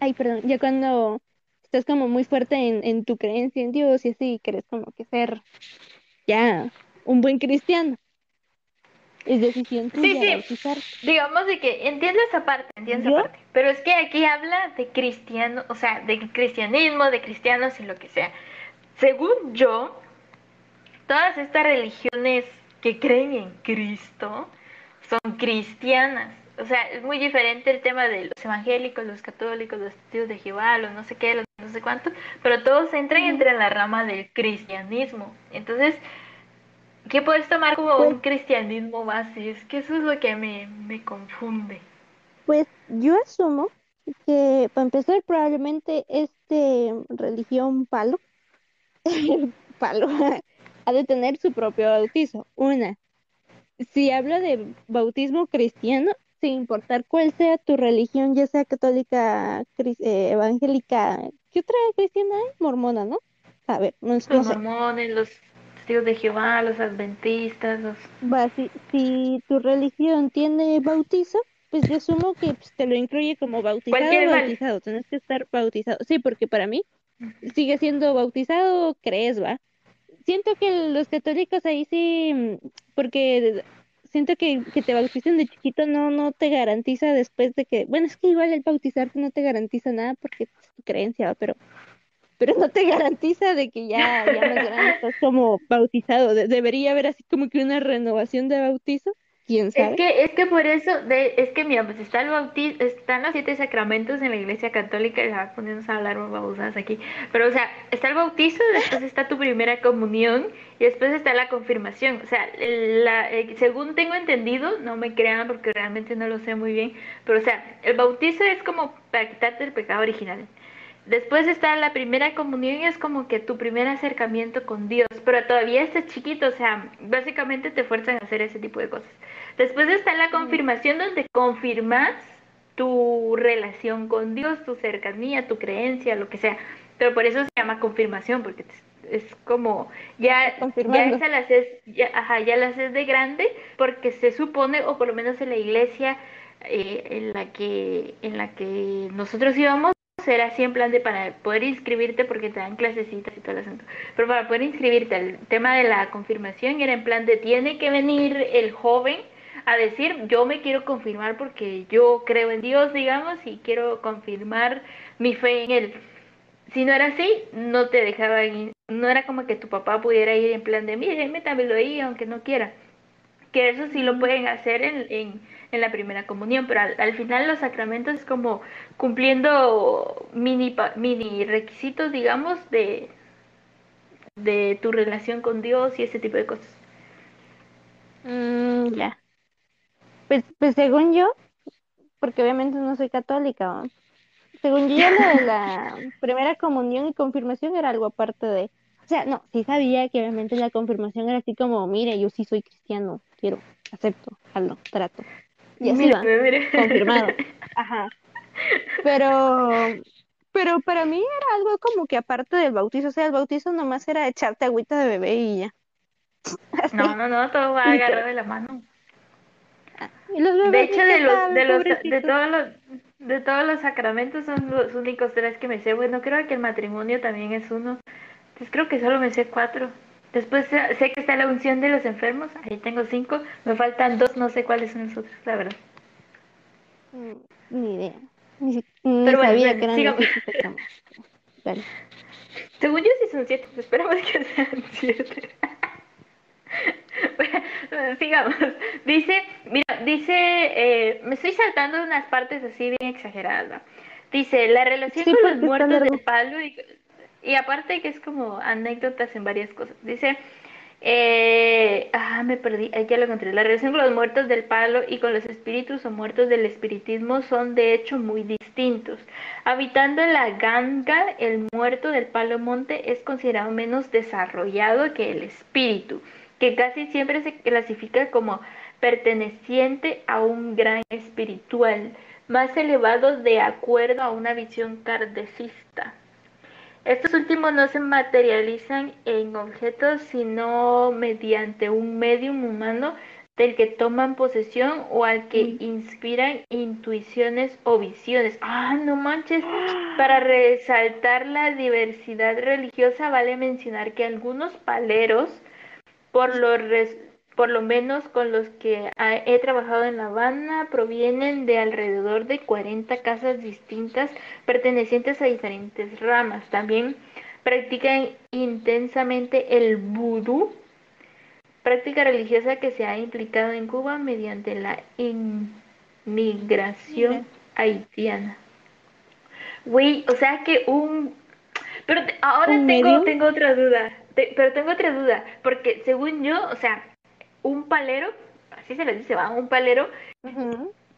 ay, perdón, ya cuando estás como muy fuerte en, en tu creencia en Dios y así, quieres como que ser ya un buen cristiano. Es decisión tuya sí, sí. Digamos de que entiendo esa parte, entiendo esa parte. Pero es que aquí habla de cristiano, o sea, de cristianismo, de cristianos y lo que sea. Según yo, todas estas religiones que creen en Cristo son cristianas. O sea, es muy diferente el tema de los evangélicos, los católicos, los testigos de Jehová, los no sé qué, los no sé cuánto, pero todos entran entre la rama del cristianismo. Entonces, ¿qué puedes tomar como un pues cristianismo base? Es que eso es lo que me, me confunde. Pues yo asumo que para empezar probablemente este religión palo, *laughs* palo, ha de tener su propio bautizo. Una, si hablo de bautismo cristiano, sin importar cuál sea tu religión, ya sea católica, eh, evangélica, ¿qué otra cristiana hay? Mormona, ¿no? A ver, no, los mormones, los testigos de Jehová, los adventistas, los... Va, si, si tu religión tiene bautizo, pues yo asumo que pues, te lo incluye como bautizado o bautizado, tienes que estar bautizado. Sí, porque para mí sigue siendo bautizado, crees, va siento que los católicos ahí sí, porque siento que, que te bauticen de chiquito no, no te garantiza después de que, bueno, es que igual el bautizarte no te garantiza nada porque es tu creencia, pero pero no te *laughs* garantiza de que ya, ya más grande estás como bautizado. debería haber así como que una renovación de bautizo es que, es que por eso, de, es que mira, pues está el bautismo, están los siete sacramentos en la iglesia católica, ya poniéndonos a hablar babosadas aquí, pero o sea, está el bautizo, después está tu primera comunión y después está la confirmación. O sea, la, eh, según tengo entendido, no me crean porque realmente no lo sé muy bien, pero o sea, el bautizo es como para quitarte el pecado original. Después está la primera comunión y es como que tu primer acercamiento con Dios, pero todavía estás chiquito, o sea, básicamente te fuerzan a hacer ese tipo de cosas. Después está la confirmación donde confirmas tu relación con Dios, tu cercanía, tu creencia, lo que sea. Pero por eso se llama confirmación, porque es como ya, ya esa la haces, ya, ajá, ya la haces de grande porque se supone, o por lo menos en la iglesia eh, en la que en la que nosotros íbamos era así en plan de para poder inscribirte porque te dan clasecitas y todo el asunto. Pero para poder inscribirte, el tema de la confirmación era en plan de tiene que venir el joven a decir yo me quiero confirmar porque yo creo en Dios, digamos, y quiero confirmar mi fe en Él. Si no era así, no te dejaban, no era como que tu papá pudiera ir en plan de, mire, métamelo ahí aunque no quiera. Que eso sí lo pueden hacer en, en, en la primera comunión, pero al, final los sacramentos es como cumpliendo mini, mini requisitos, digamos, de, de tu relación con Dios y ese tipo de cosas. Mm, ya. Pues, pues según yo, porque obviamente no soy católica, según yo la de la *laughs* primera comunión y confirmación era algo aparte de, o sea, no, sí sabía que obviamente la confirmación era así como, mire, yo sí soy cristiano, quiero, acepto, hazlo, trato. Y así va, confirmado. Ajá. Pero, pero para mí era algo como que aparte del bautizo, o sea, el bautizo nomás era echarte agüita de bebé y ya. No, no, no, todo va agarrado de la mano de hecho, de los, de los, de todos los, de todos los sacramentos son los únicos tres que me sé. Bueno, creo que el matrimonio también es uno. Entonces creo que solo me sé cuatro. Después sé que está la unción de los enfermos. Ahí tengo cinco. Me faltan dos, no sé cuáles son los otros, la verdad. Mm, ni idea. Ni, Pero bueno, sabía que eran vale. Según yo sí son siete. Esperamos que sean *laughs* siete. sigamos. Dice, mira, dice, eh, me estoy saltando unas partes así bien exageradas. Dice, la relación con los muertos del palo y, aparte que es como anécdotas en varias cosas. Dice, eh, ah, me perdí, ya lo encontré. La relación con los muertos del palo y con los espíritus o muertos del espiritismo son de hecho muy distintos. Habitando en la ganga, el muerto del palo monte es considerado menos desarrollado que el espíritu que casi siempre se clasifica como perteneciente a un gran espiritual más elevado de acuerdo a una visión kardecista. Estos últimos no se materializan en objetos sino mediante un medium humano del que toman posesión o al que inspiran intuiciones o visiones. Ah, no manches. *gasps* Para resaltar la diversidad religiosa vale mencionar que algunos paleros por lo, por lo menos con los que he trabajado en La Habana, provienen de alrededor de 40 casas distintas pertenecientes a diferentes ramas. También practican intensamente el vudú, práctica religiosa que se ha implicado en Cuba mediante la inmigración haitiana. Güey, o sea que un... Pero ahora tengo, tengo otra duda pero tengo otra duda, porque según yo, o sea, un palero, así se les dice, va, un palero,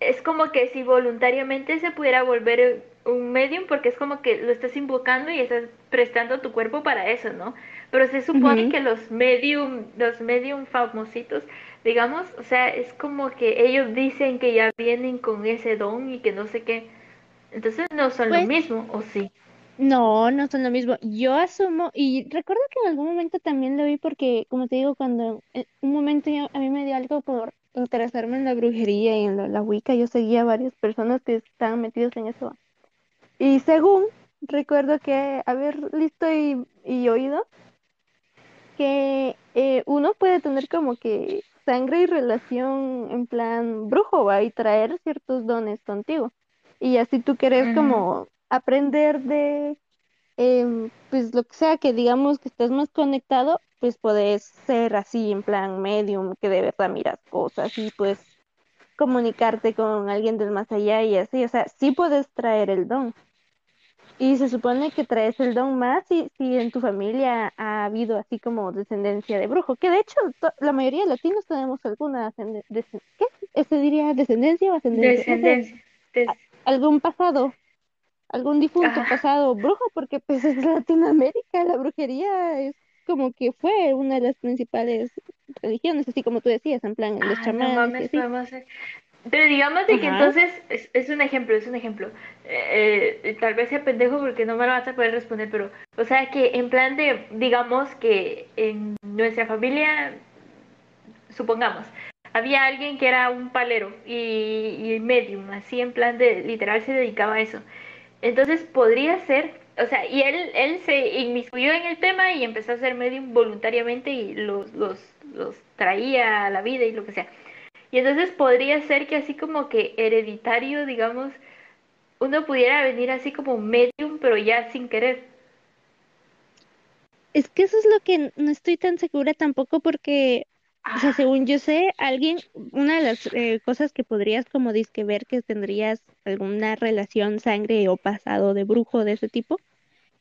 es como que si voluntariamente se pudiera volver un medium, porque es como que lo estás invocando y estás prestando tu cuerpo para eso, ¿no? Pero se supone que los medium, los medium famositos, digamos, o sea, es como que ellos dicen que ya vienen con ese don y que no sé qué. Entonces no son lo pues mismo, ¿o sí? No, no son lo mismo. Yo asumo, y recuerdo que en algún momento también lo vi porque, como te digo, cuando en un momento a mí me dio algo por interesarme en la brujería y en la, la Wicca, yo seguía a varias personas que estaban metidos en eso. Y según recuerdo que haber visto y, y oído que eh, uno puede tener como que sangre y relación en plan brujo, va, y traer ciertos dones contigo. Y así tú quieres como aprender de, em, pues lo que sea que digamos que estés más conectado, pues puedes ser así en plan medium, que de verdad miras cosas y puedes comunicarte con alguien del más allá y así, o sea, sí puedes traer el don. Y se supone que traes el don más si, si en tu familia ha habido así como descendencia de brujo, que de hecho la mayoría de latinos tenemos alguna descendencia, ¿qué? ¿Se diría descendencia o ascendencia? Descendencia. Algún pasado algún difunto pasado brujo, porque pues es Latinoamérica, la brujería es como que fue una de las principales religiones, así como tú decías, en plan, los chamanes. Pero digamos de que entonces, es, es un ejemplo, es un ejemplo. Eh, eh, tal vez sea pendejo porque no me lo vas a poder responder, pero, o sea, que en plan de, digamos que en nuestra familia, supongamos, había alguien que era un palero y, y medium, así en plan de, literal se dedicaba a eso. Entonces podría ser, o sea, y él, él se inmiscuyó en el tema y empezó a ser medium voluntariamente y los, los, los traía a la vida y lo que sea. Y entonces podría ser que así como que hereditario, digamos, uno pudiera venir así como medium, pero ya sin querer. Es que eso es lo que no estoy tan segura tampoco porque, o sea, Ah, según yo sé, alguien, una de las eh, cosas que podrías como disque ver que tendrías alguna relación, sangre o pasado de brujo de ese tipo,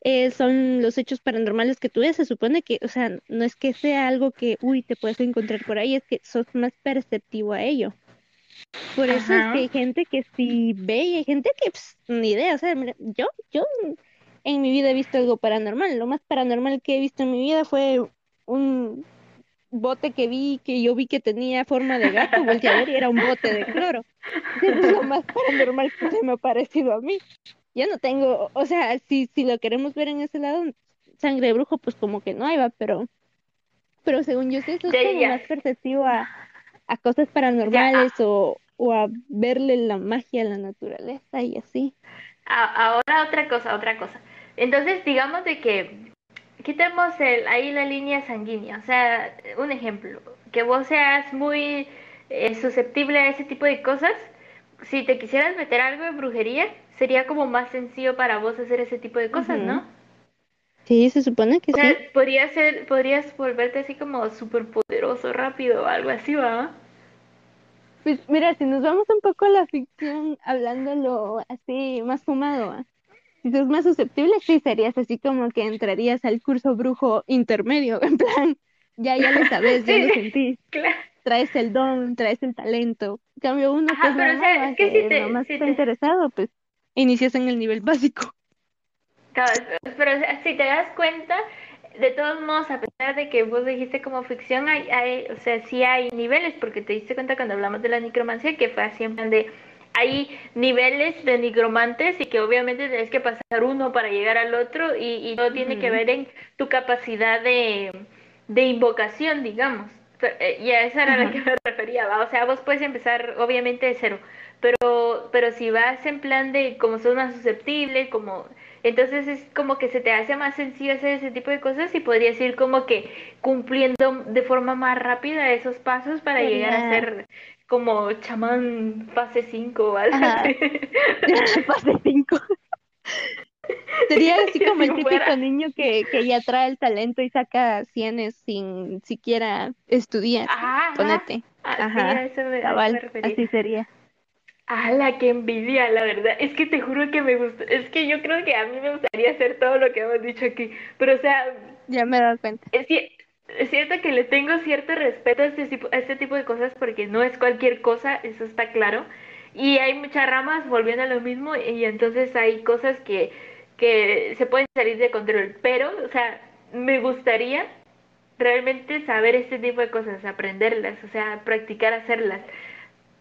eh, son los hechos paranormales que tú ves. Se supone que, o sea, no es que sea algo que, uy, te puedes encontrar por ahí, es que sos más perceptivo a ello. Por eso es que hay gente que sí ve y hay gente que, pues, ni idea. O sea, mira, yo, yo en mi vida he visto algo paranormal. Lo más paranormal que he visto en mi vida fue un bote que vi, que yo vi que tenía forma de gato, volteé a ver y era un bote de cloro. Es lo más paranormal que se me ha parecido a mí. Yo no tengo, o sea, si, si lo queremos ver en ese lado, sangre de brujo, pues como que no hay, va, pero, pero según yo sé, eso es como más perceptivo a, a cosas paranormales o, o a verle la magia a la naturaleza y así. Ahora otra cosa, otra cosa. Entonces, digamos de que quitemos el, ahí la línea sanguínea. O sea, un ejemplo, que vos seas muy eh, susceptible a ese tipo de cosas. Si te quisieras meter algo de brujería, sería como más sencillo para vos hacer ese tipo de cosas. ¿no? Sí, se supone que O sea, sí. podría ser, podrías volverte así como súper poderoso, rápido o algo así, ¿va? Pues mira, si nos vamos un poco a la ficción, hablándolo así más fumado, ¿va? Si sos más susceptible, sí serías así como que entrarías al curso brujo intermedio, *laughs* en plan, ya, ya lo sabes, ya Sí, lo sentís, claro. traes el don, traes el talento. En cambio, uno Ajá, es pero o normal, sea, ¿va? es que si te, nomás si está te, interesado, pues inicias en el nivel básico. Cabal, pero o sea, si te das cuenta, de todos modos, a pesar de que vos dijiste como ficción, hay, hay, o sea, sí hay niveles, porque te diste cuenta cuando hablamos de la necromancia que fue así en plan de hay niveles de nigromantes y que obviamente tienes que pasar uno para llegar al otro y, y todo tiene que ver en tu capacidad de, de invocación, digamos. Eh, y a esa era a la que me refería, ¿va? O sea, vos puedes empezar obviamente de cero, pero, pero si vas en plan de como sos más susceptible, como entonces es como que se te hace más sencillo hacer ese tipo de cosas y podrías ir como que cumpliendo de forma más rápida esos pasos para llegar a ser como chamán fase 5 o algo ajá, así. *laughs* fase 5. Sería *laughs* así Que como el típico fuera. niño que, que ya trae el talento y saca cienes sin siquiera estudiar. Ajá. Ponete. Así, Ajá, a eso me, me cabal, refería. así sería. ¡Hala, qué envidia, la verdad! Es que te juro que me gusta. Es que yo creo que a mí me gustaría hacer todo lo que hemos dicho aquí. Pero, o sea, Ya me he dado cuenta. es, ci- es cierto que le tengo cierto respeto a este, tipo, a este tipo de cosas porque no es cualquier cosa, eso está claro. Y hay muchas ramas volviendo a lo mismo y entonces hay cosas que, que se pueden salir de control. Pero, o sea, me gustaría realmente saber este tipo de cosas, aprenderlas, o sea, practicar hacerlas.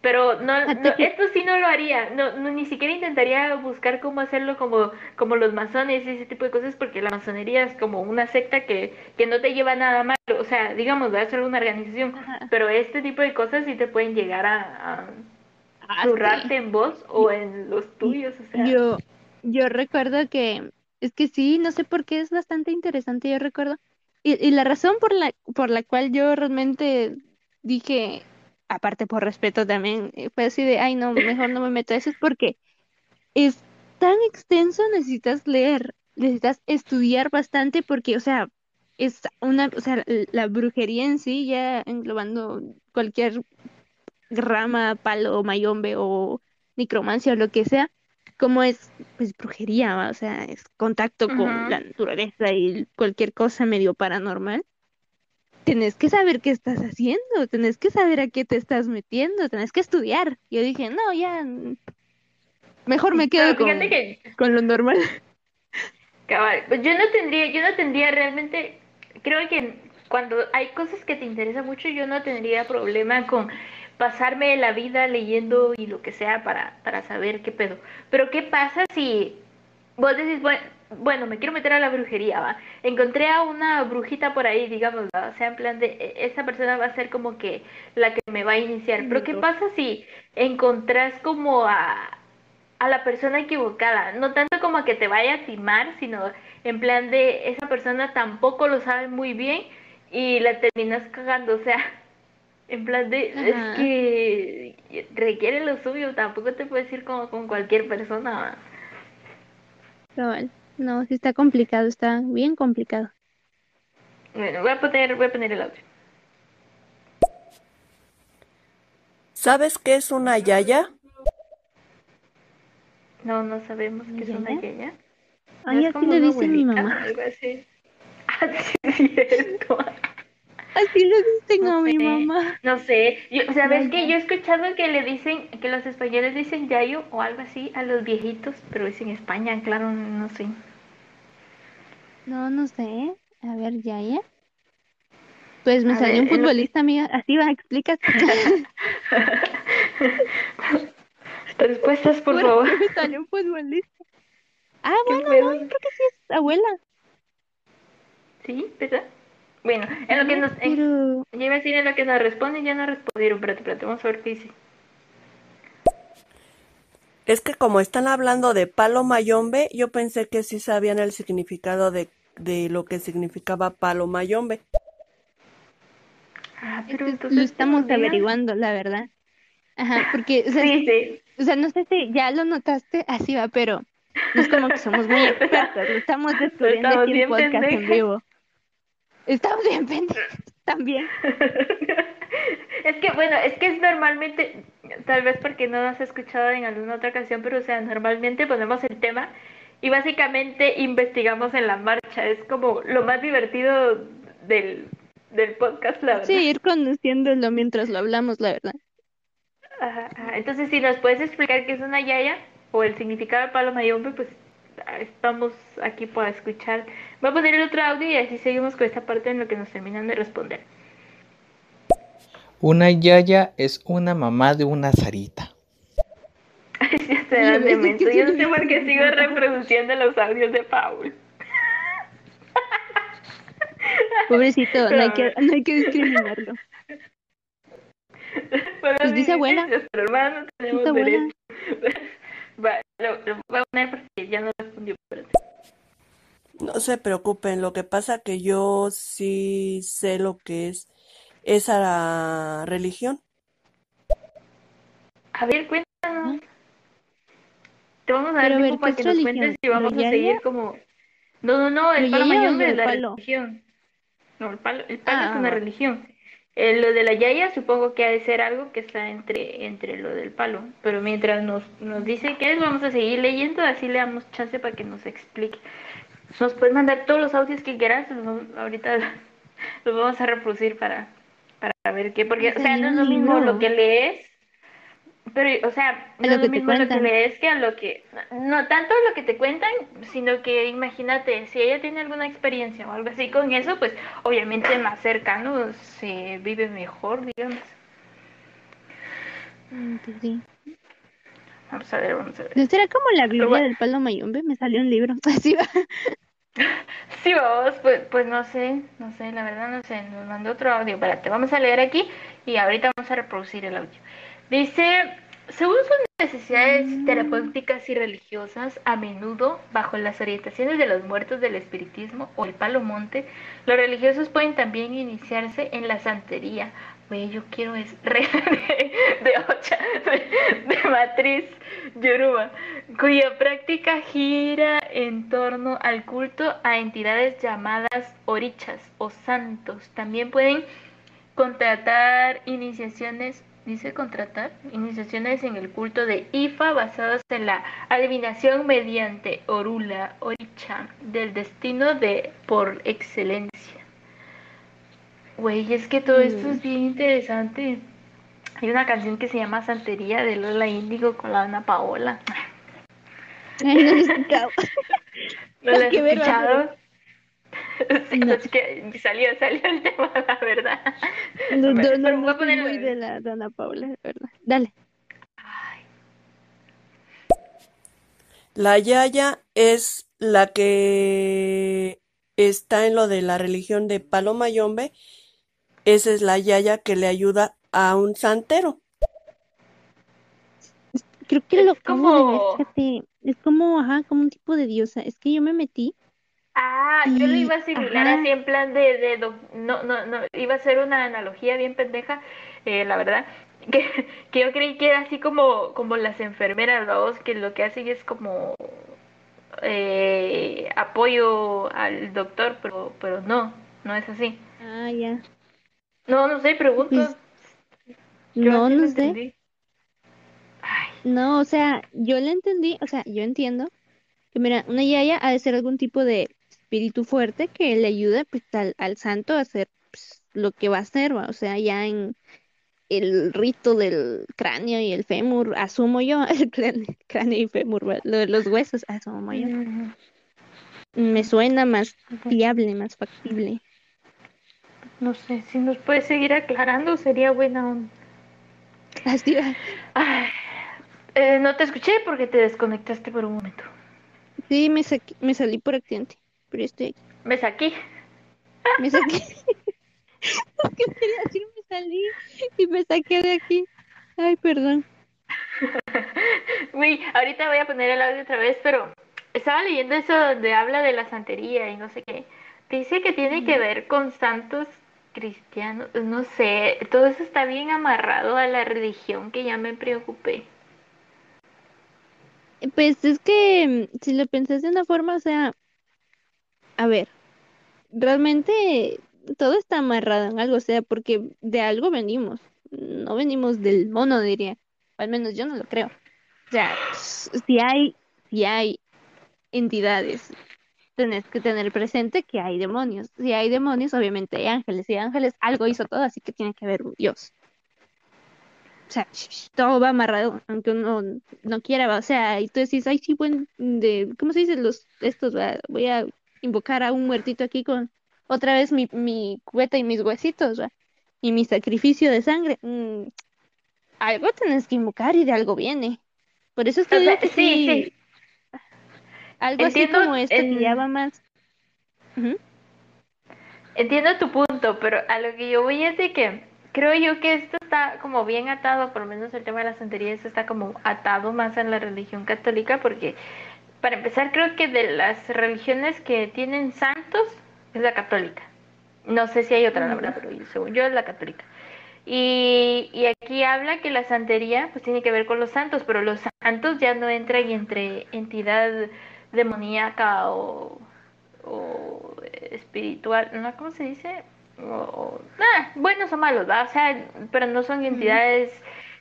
Pero *laughs* no, esto sí no lo haría, no, no, ni siquiera intentaría buscar cómo hacerlo como, como los masones y ese tipo de cosas, porque la masonería es como una secta que, que no te lleva a nada malo, o sea, digamos, va a ser una organización, ajá. pero este tipo de cosas sí te pueden llegar a, a Ah, zurrarte sí. en vos o en los tuyos, o sea. Yo, yo recuerdo que, es que sí, no sé por qué es bastante interesante, yo recuerdo. Y, y la razón por la, por la cual yo realmente dije, aparte por respeto también, fue así de, ay, no, mejor no me meto a eso, es porque es tan extenso, necesitas leer, necesitas estudiar bastante, porque, o sea, es una, o sea, la brujería en sí, ya englobando cualquier rama, palo, mayombe o necromancia o lo que sea, como es pues brujería, ¿va? O sea, es contacto con la naturaleza y cualquier cosa medio paranormal. Tenés que saber qué estás haciendo, tenés que saber a qué te estás metiendo, tenés que estudiar. Yo dije, no, ya, mejor me quedo con, que con lo normal. Cabal, pues yo no tendría, yo no tendría realmente, creo que cuando hay cosas que te interesan mucho, yo no tendría problema con pasarme la vida leyendo y lo que sea para, para saber qué pedo. Pero ¿qué pasa si vos decís, bueno, bueno, me quiero meter a la brujería, ¿va? Encontré a una brujita por ahí, digamos, ¿va? O sea, en plan de, e, esa persona va a ser como que la que me va a iniciar. Pero ¿qué pasa si encontrás como a, a la persona equivocada? No tanto como a que te vaya a timar, sino en plan de, esa persona tampoco lo sabe muy bien y la terminas cagando, o sea, *laughs* en plan de, es que requiere lo suyo, tampoco te puedes ir como con cualquier persona, ¿va? No, sí está complicado, está bien complicado. Bueno, voy a poner, voy a poner el audio. ¿Sabes qué es una yaya? No, no sabemos qué es una yaya. Ay, ¿No es así como le una dice mi mamá. Algo así. *laughs* Ah, sí, es cierto. Así le dicen a No mi mamá. No sé, yo, ¿sabes Yaya. qué? Yo he escuchado que le dicen, que los españoles dicen yayo o algo así a los viejitos, pero es en España, claro, no sé. No, no sé. A ver, ya, ya. Pues me A salió ver, un lo futbolista, amiga. Así va, explicas. *laughs* *laughs* Respuestas, por favor. Me salió un futbolista. Ah, ¿Qué bueno, no, yo creo que sí es abuela. ¿Sí? ¿Verdad? Bueno, en lo que nos... en- yo iba a decir en lo que nos responden, ya no respondieron. Espérate, espérate, vamos a ver qué dice. Es que como están hablando de palo mayombe, yo pensé que sí sabían el significado de, de lo que significaba palo mayombe. Ah, pero entonces lo estamos todavía- averiguando, la verdad. Ajá, porque, o sea, *laughs* Sí, sí. o sea, no sé si ya lo notaste, así va, pero no es como que somos muy *laughs* expertos, lo estamos descubriendo Estamos aquí en podcast en vivo. Estamos bien pendientes *laughs* también. Es que, bueno, es que es normalmente, tal vez porque no lo has escuchado en alguna otra ocasión, pero o sea, normalmente ponemos el tema y básicamente investigamos en la marcha. Es como lo más divertido del, del podcast, la verdad. Sí, ir conociéndolo mientras lo hablamos, la verdad. Ajá, ajá. Entonces, si nos puedes explicar qué es una yaya o el significado de palo mayombe, pues estamos aquí para escuchar. Voy a poner el otro audio y así seguimos con esta parte en lo que nos terminan de responder. Una yaya es una mamá de una zarita. *laughs* Ya se dan demento. Yo no sé por qué sigo reproduciendo los audios de Paul. *laughs* Pobrecito, no hay que, no hay que discriminarlo. Bueno, Pues sí, dice abuela. Nuestro hermano no tenemos Dice abuela. derecho. Va, lo, lo voy a poner porque ya no respondió. espérate. No se preocupen, lo que pasa que yo sí sé lo que es esa religión. A ver, cuéntanos. Te vamos a dar Pero a ver, tiempo para ¿qué que es nos religión? cuentes y vamos ¿Lo a seguir como... No, no, no, el ¿Lo palo lo es la palo? religión. No, el palo, el palo Ah, es una va. religión. Eh, lo de la yaya supongo que ha de ser algo que está entre, entre lo del palo. Pero mientras nos, nos dice qué es, vamos a seguir leyendo, así le damos chance para que nos explique. Nos puedes mandar todos los audios que quieras, los ahorita *laughs* los vamos a reproducir para, para ver qué, porque, o sea, no es lo mismo lo que lees, pero, o sea, no lo que lo te mismo lo que lees que a lo que, no tanto lo que te cuentan, sino que imagínate, si ella tiene alguna experiencia o algo así con eso, pues obviamente más cercano se vive mejor, digamos. Mm, pues sí. Vamos a ver, vamos a ver. ¿No será como la bueno. del palo mayombe? Me salió un libro. *laughs* Así va. *laughs* Sí, vamos, pues, pues no sé, no sé, la verdad no sé, nos mandó otro audio, espérate, vamos a leer aquí y ahorita vamos a reproducir el audio. Dice, según sus necesidades terapéuticas y religiosas, a menudo, bajo las orientaciones de los muertos del espiritismo o el palo monte, los religiosos pueden también iniciarse en la santería. Güey, yo quiero es *laughs* de, de ocha, de matriz yoruba, cuya práctica gira en torno al culto a entidades llamadas orichas o santos. También pueden contratar iniciaciones, dice contratar, iniciaciones en el culto de Ifa basadas en la adivinación mediante Orula, Oricha, del destino de por excelencia. Güey, es que todo esto es bien interesante. Hay una canción que se llama Santería de Lola Índigo con la Ana Paola. *laughs* No lo he escuchado. ¿No la has Hay que verla, escuchado? Sí, *laughs* No. es que salió, salió el tema, *laughs* la verdad. No, no, Pero no, voy no a poner- muy de la Dana Paula, de verdad. Dale. La yaya es la que está en lo de la religión de Palo Mayombe. Esa es la yaya que le ayuda a un santero. Creo que Es lo ver, como- fíjate. Es como, ajá, como un tipo de diosa. Es que yo me metí. Ah, yo lo iba a asimilar ajá. así en plan de, de doc- no, no, no, iba a ser una analogía bien pendeja, eh, la verdad, *laughs* que, que yo creí que era así como, como las enfermeras, vamos, que lo que hacen es como eh, apoyo al doctor, pero, pero no, no es así. Ah, ya. No, no sé, pregunto. Pues, no, no sé. Ay, No, o sea, yo le entendí, o sea, yo entiendo que, mira, una yaya ha de ser algún tipo de espíritu fuerte que le ayuda pues, al, al santo a hacer pues, lo que va a hacer, ¿va? O sea, ya en el rito del cráneo y el fémur, asumo yo, *laughs* el cráneo, y fémur, ¿va? Lo de los huesos, asumo yo. Me suena más fiable, más factible. No sé, si nos puedes seguir aclarando, sería buena onda. Así va. Ay, eh, no te escuché porque te desconectaste por un momento. Sí, me me salí por accidente, pero estoy aquí. Me saqué. Me *laughs* saqué. Es que quería decir me salí y me saqué de aquí. Ay, perdón. Uy, ahorita voy a poner el audio otra vez, pero estaba leyendo eso donde habla de la santería y no sé qué. Dice que tiene que ver con santos cristianos, no sé, todo eso está bien amarrado a la religión que ya me preocupé. Pues es que mm, si lo pensás de una forma, o sea, a ver, realmente todo está amarrado en algo, o sea, porque de algo venimos, no venimos del mono, diría, o al menos yo no lo creo. O sea, si hay, si hay entidades, tenés que tener presente que hay demonios. Si hay demonios, obviamente hay ángeles, y hay ángeles, algo hizo todo, así que tiene que haber Dios. O sea, todo va amarrado, aunque uno no quiera. O sea, y tú decís, ay, sí, buen, de, ¿cómo se dice? Los, estos, voy a invocar a un muertito aquí con otra vez mi, mi cubeta y mis huesitos, va, y mi sacrificio de sangre. Mm, algo tenés que invocar y de algo viene. Por eso es que O digo sea, que sí, sí, sí. algo así como esto que ya en- va más. Entiendo tu punto, pero a lo que yo voy es de que creo yo que esto está como bien atado, por lo menos el tema de la santería, esto está como atado más a la religión católica, porque para empezar creo que de las religiones que tienen santos es la católica. No sé si hay otra, la verdad, pero yo- según yo es la católica. Y, y aquí habla que la santería pues tiene que ver con los santos, pero los santos ya no entran entre entidad demoníaca o, o espiritual, ¿no? ¿Cómo se dice? O, o- ah, buenos o malos, ¿va? O sea, pero no son entidades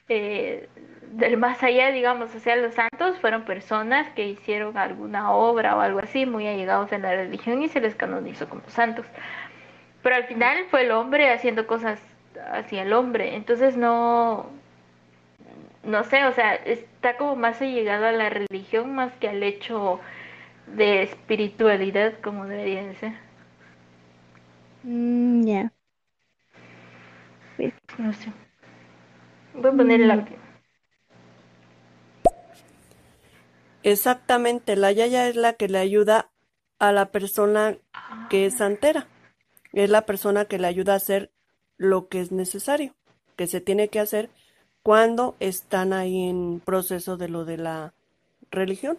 eh, del más allá, digamos, o sea, los santos fueron personas que hicieron alguna obra o algo así, muy allegados en la religión y se les canonizó como santos. Pero al final fue el hombre haciendo cosas hacia el hombre, entonces no, no sé, o sea, está como más allegado a la religión más que al hecho de espiritualidad como debería de ser. Mm, ya. No sé. Voy a poner el Mm. Exactamente, la yaya es la que le ayuda a la persona que es santera. Es la persona que le ayuda a hacer lo que es necesario, que se tiene que hacer cuando están ahí en proceso de lo de la religión.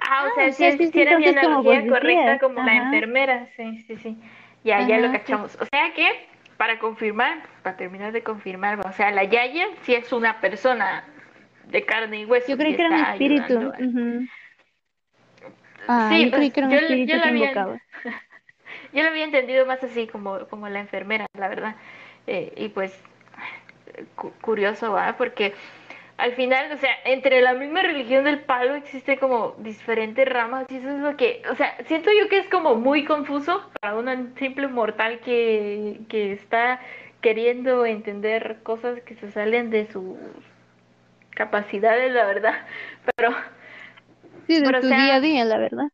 Ah, o Ah, sea, sea, si sí, sí, hiciera mi como analogía correcta decías, como la ajá. enfermera, sí, sí, sí. Ya, ya lo Ajá, sí. cachamos. O sea que, para confirmar, para terminar de confirmar, o sea, la Yaya sí es una persona de carne y hueso. Yo creí que era un espíritu. Ah, Sí, yo creí que era un yo- espíritu yo lo que había- invocaba. *laughs* Yo lo había entendido más así como, como la enfermera, la verdad. Eh, y pues, cu- curioso, ¿va? Porque al final, o sea, entre la misma religión del palo existe como diferentes ramas y eso es lo que, o sea, siento yo que es como muy confuso para un simple mortal que, que está queriendo entender cosas que se salen de sus capacidades, la verdad. *laughs* Pero, Sí, de pero, o tu sea, día a día, la verdad.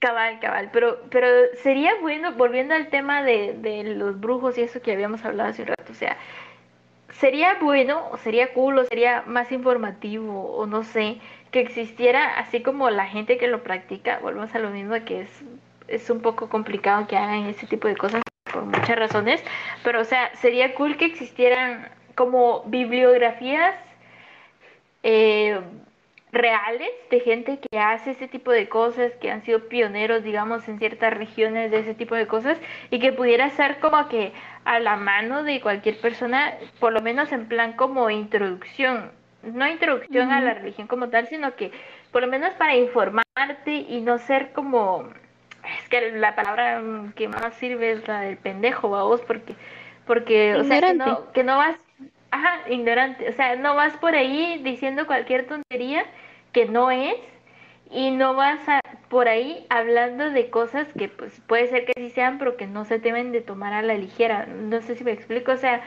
Cabal, cabal, pero, pero sería bueno, volviendo al tema de, de los brujos y eso que habíamos hablado hace un rato, o sea, sería bueno, o sería cool, o sería más informativo, o no sé, que existiera, así como la gente que lo practica, volvemos a lo mismo, que es, es un poco complicado que hagan ese tipo de cosas por muchas razones, pero o sea, sería cool que existieran como bibliografías eh, reales de gente que hace ese tipo de cosas, que han sido pioneros, digamos, en ciertas regiones de ese tipo de cosas y que pudiera ser como que a la mano de cualquier persona, por lo menos en plan como introducción, no introducción a la religión como tal, sino que por lo menos para informarte y no ser como, es que la palabra que más sirve es la del pendejo, vos, porque, porque, o sea, que no, que no vas Ajá, ignorante. O sea, no vas por ahí diciendo cualquier tontería que no es y no vas a, por ahí hablando de cosas que pues puede ser que sí sean, pero que no se deben de tomar a la ligera. No sé si me explico. O sea,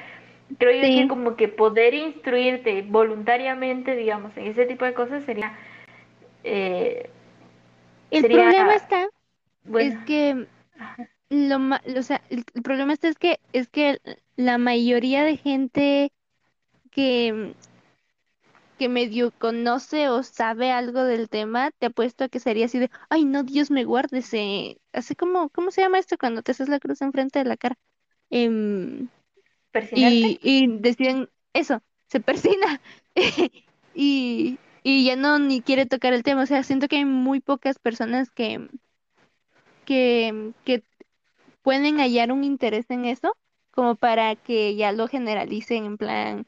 creo yo que como que poder instruirte voluntariamente, digamos, en ese tipo de cosas sería... Eh, el problema está es que lo o sea, el, problema está es que es que la mayoría de gente que, que medio conoce o sabe algo del tema, te apuesto a que sería así de, ay no, Dios me guarde, así como, ¿cómo se llama esto cuando te haces la cruz enfrente de la cara? Em, y, y deciden eso, se persina. *laughs* Y, y ya no ni quiere tocar el tema, o sea, siento que hay muy pocas personas que, que, que pueden hallar un interés en eso como para que ya lo generalicen en plan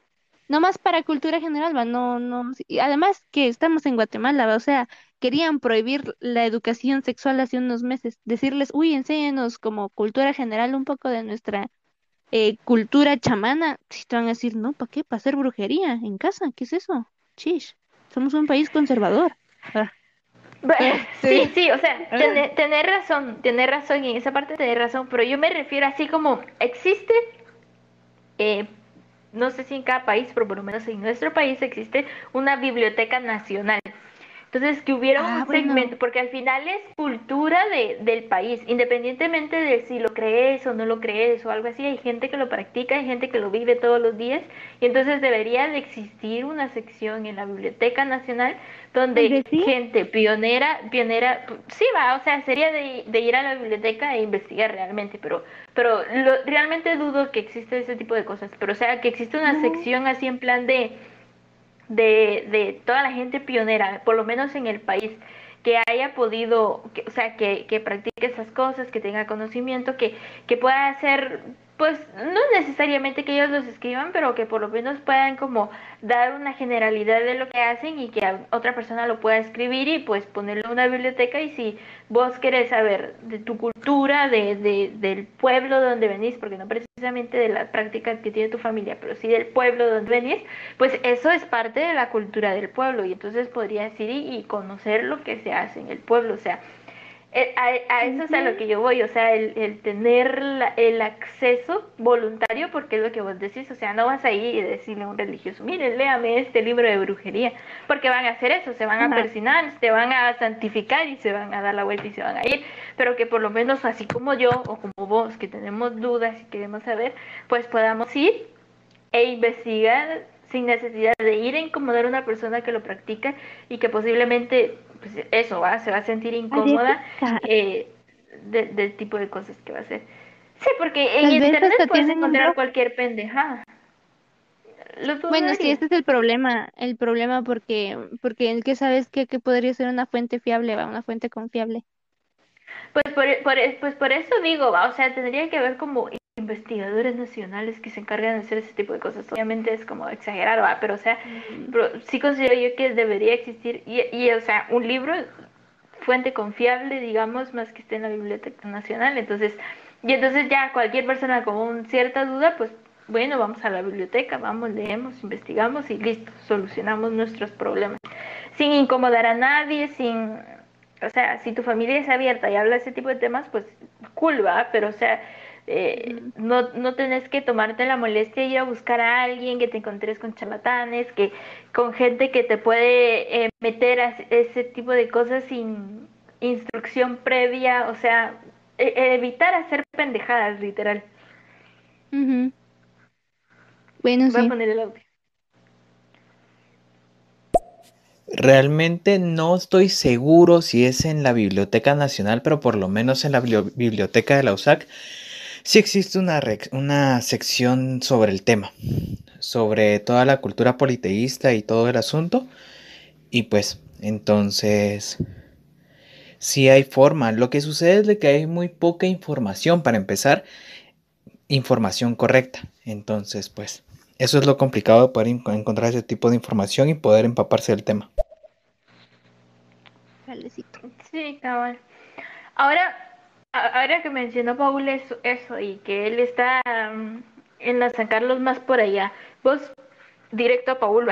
no más para cultura general, va, no, no, además que estamos en Guatemala, ¿va? o sea, querían prohibir la educación sexual hace unos meses, decirles, uy, enséñenos como cultura general un poco de nuestra eh, cultura chamana, si te van a decir, no, ¿para qué? ¿Para hacer brujería en casa? ¿Qué es eso? Chish, somos un país conservador. Ah. *laughs* Sí, sí, o sea, ah. tener, razón, tener razón, y en esa parte tener razón, pero yo me refiero así como, existe eh, no sé si en cada país, pero por lo menos en nuestro país existe una biblioteca nacional. Entonces, que hubiera ah, un segmento, porque al final es cultura de, del país, independientemente de si lo crees o no lo crees o algo así, hay gente que lo practica, hay gente que lo vive todos los días, y entonces debería de existir una sección en la Biblioteca Nacional donde gente pionera, pionera, sí va, o sea, sería de, de, ir a la biblioteca e investigar realmente, pero, pero realmente dudo que existe ese tipo de cosas, pero o sea, que existe una sección así en plan de de, de toda la gente pionera, por lo menos en el país, que haya podido, o sea, que, que practique esas cosas, que tenga conocimiento, que, que pueda hacer pues no necesariamente que ellos los escriban, pero que por lo menos puedan como dar una generalidad de lo que hacen y que otra persona lo pueda escribir y pues ponerlo en una biblioteca. Y si vos querés saber de tu cultura, de, de, del pueblo donde venís, porque no precisamente de las prácticas que tiene tu familia, pero sí del pueblo donde venís, pues eso es parte de la cultura del pueblo. Y entonces podrías ir y, y conocer lo que se hace en el pueblo, o sea, eh, a, eso es a lo que yo voy, o sea, el, el tener el acceso voluntario, porque es lo que vos decís, o sea, no vas a ir y decirle a un religioso, mire, léame este libro de brujería, porque van a hacer eso, se van a persinar, se van a santificar y se van a dar la vuelta y se van a ir, pero que por lo menos así como yo o como vos, que tenemos dudas y queremos saber, pues podamos ir e investigar sin necesidad de ir a incomodar a una persona que lo practica y que posiblemente pues eso va, se va a sentir incómoda eh, del tipo de cosas que va a hacer. Sí, porque en internet puedes encontrar cualquier pendeja. Bueno, sí, este es el problema, el problema porque, porque el que sabes que, que podría ser una fuente fiable, va, una fuente confiable. Pues por, por, pues por eso digo, va, o sea, tendría que haber como investigadores nacionales que se encargan de hacer ese tipo de cosas. Obviamente es como exagerar, ¿va? pero o sea, pero sí considero yo que debería existir, y, y o sea, un libro, fuente confiable, digamos, más que esté en la Biblioteca Nacional. Entonces, y entonces ya cualquier persona con un cierta duda, pues bueno, vamos a la biblioteca, vamos, leemos, investigamos y listo, solucionamos nuestros problemas. Sin incomodar a nadie, sin, o sea, si tu familia es abierta y habla ese tipo de temas, pues cool, va, pero o sea, eh, no, no tenés que tomarte la molestia de ir a buscar a alguien que te encontres con charlatanes, que con gente que te puede eh, meter a ese tipo de cosas sin instrucción previa, o sea, e- evitar hacer pendejadas, literal. Ujú. Bueno, Voy a sí. poner el audio. Realmente no estoy seguro si es en la Biblioteca Nacional, pero por lo menos en la bibli- Biblioteca de la USAC sí existe una, una sección sobre el tema, sobre toda la cultura politeísta y todo el asunto. Y pues, entonces, sí hay forma. Lo que sucede es de que hay muy poca información para empezar, información correcta. Entonces, pues, eso es lo complicado de poder en- encontrar ese tipo de información y poder empaparse del tema. Sí, cabal. Ahora, ahora que mencionó Paul eso, eso y que él está mm, en la San Carlos más por allá, vos, directo a Paul,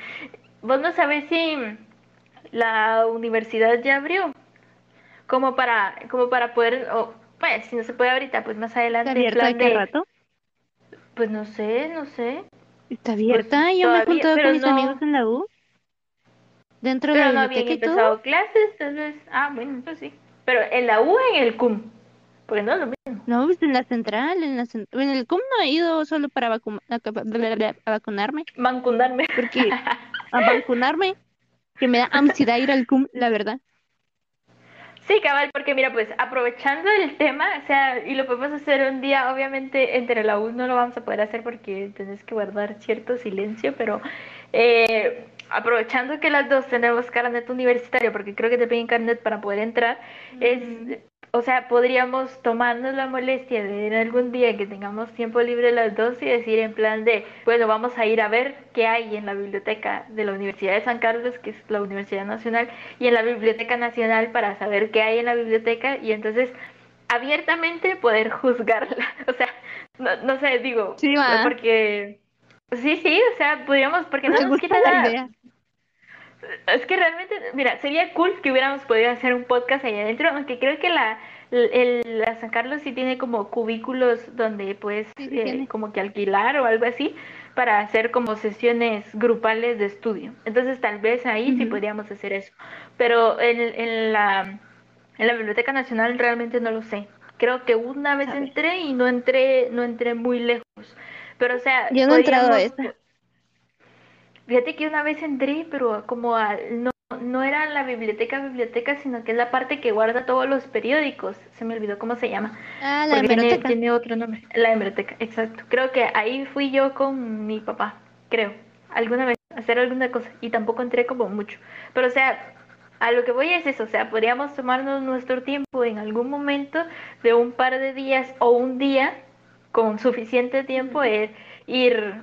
*laughs* vos no sabés si la universidad ya abrió, como para, como para poder, o, pues, si no se puede ahorita, pues más adelante, ¿Está abierta plan qué de- rato? pues no sé, no sé, Está abierta. Yo me he juntado con mis no- amigos en la U. Dentro de pero la no habían biblioteca y empezado todo. clases, vez, ah, bueno, entonces sí, pero en la U o en el CUM, porque no es lo mismo. No, pues en la central, en la cent- En el CUM no he ido solo para vacu- a, a vacunarme. Mancundarme. Porque *laughs* a vacunarme, que me da ansiedad ir al CUM, la verdad. Sí, cabal, porque mira, pues aprovechando el tema, o sea, y lo podemos hacer un día, obviamente entre la U no lo vamos a poder hacer porque tenés que guardar cierto silencio, pero eh, aprovechando que las dos tenemos carnet universitario, porque creo que te piden carnet para poder entrar, es, o sea, podríamos tomarnos la molestia de en algún día que tengamos tiempo libre las dos y decir en plan de, bueno, vamos a ir a ver qué hay en la biblioteca de la Universidad de San Carlos, que es la Universidad Nacional, y en la Biblioteca Nacional para saber qué hay en la biblioteca y entonces abiertamente poder juzgarla. *laughs* O sea, no, no sé, digo, Sí, porque... Sí, sí, o sea, podríamos, porque no nos quita la idea. Es que realmente, mira, sería cool que hubiéramos podido hacer un podcast ahí adentro, aunque creo que la, el, la San Carlos sí tiene como cubículos donde puedes Sí, sí eh, como que alquilar o algo así para hacer como sesiones grupales de estudio. Entonces tal vez ahí sí podríamos hacer eso. Pero en, en la, en la Biblioteca Nacional realmente no lo sé. Creo que una vez entré y no entré, no entré muy lejos. Pero o sea, Yo no he entrado a esa. Fíjate que una vez entré, pero como a- no, no era la biblioteca biblioteca, sino que es la parte que guarda todos los periódicos. Se me olvidó cómo se llama. Ah, la Porque tiene, tiene otro nombre. La hemeroteca, exacto. Creo que ahí fui yo con mi papá, creo. Alguna vez, a hacer alguna cosa. Y tampoco entré como mucho. Pero o sea, a lo que voy es eso. O sea, podríamos tomarnos nuestro tiempo en algún momento de un par de días o un día con suficiente tiempo eh, ir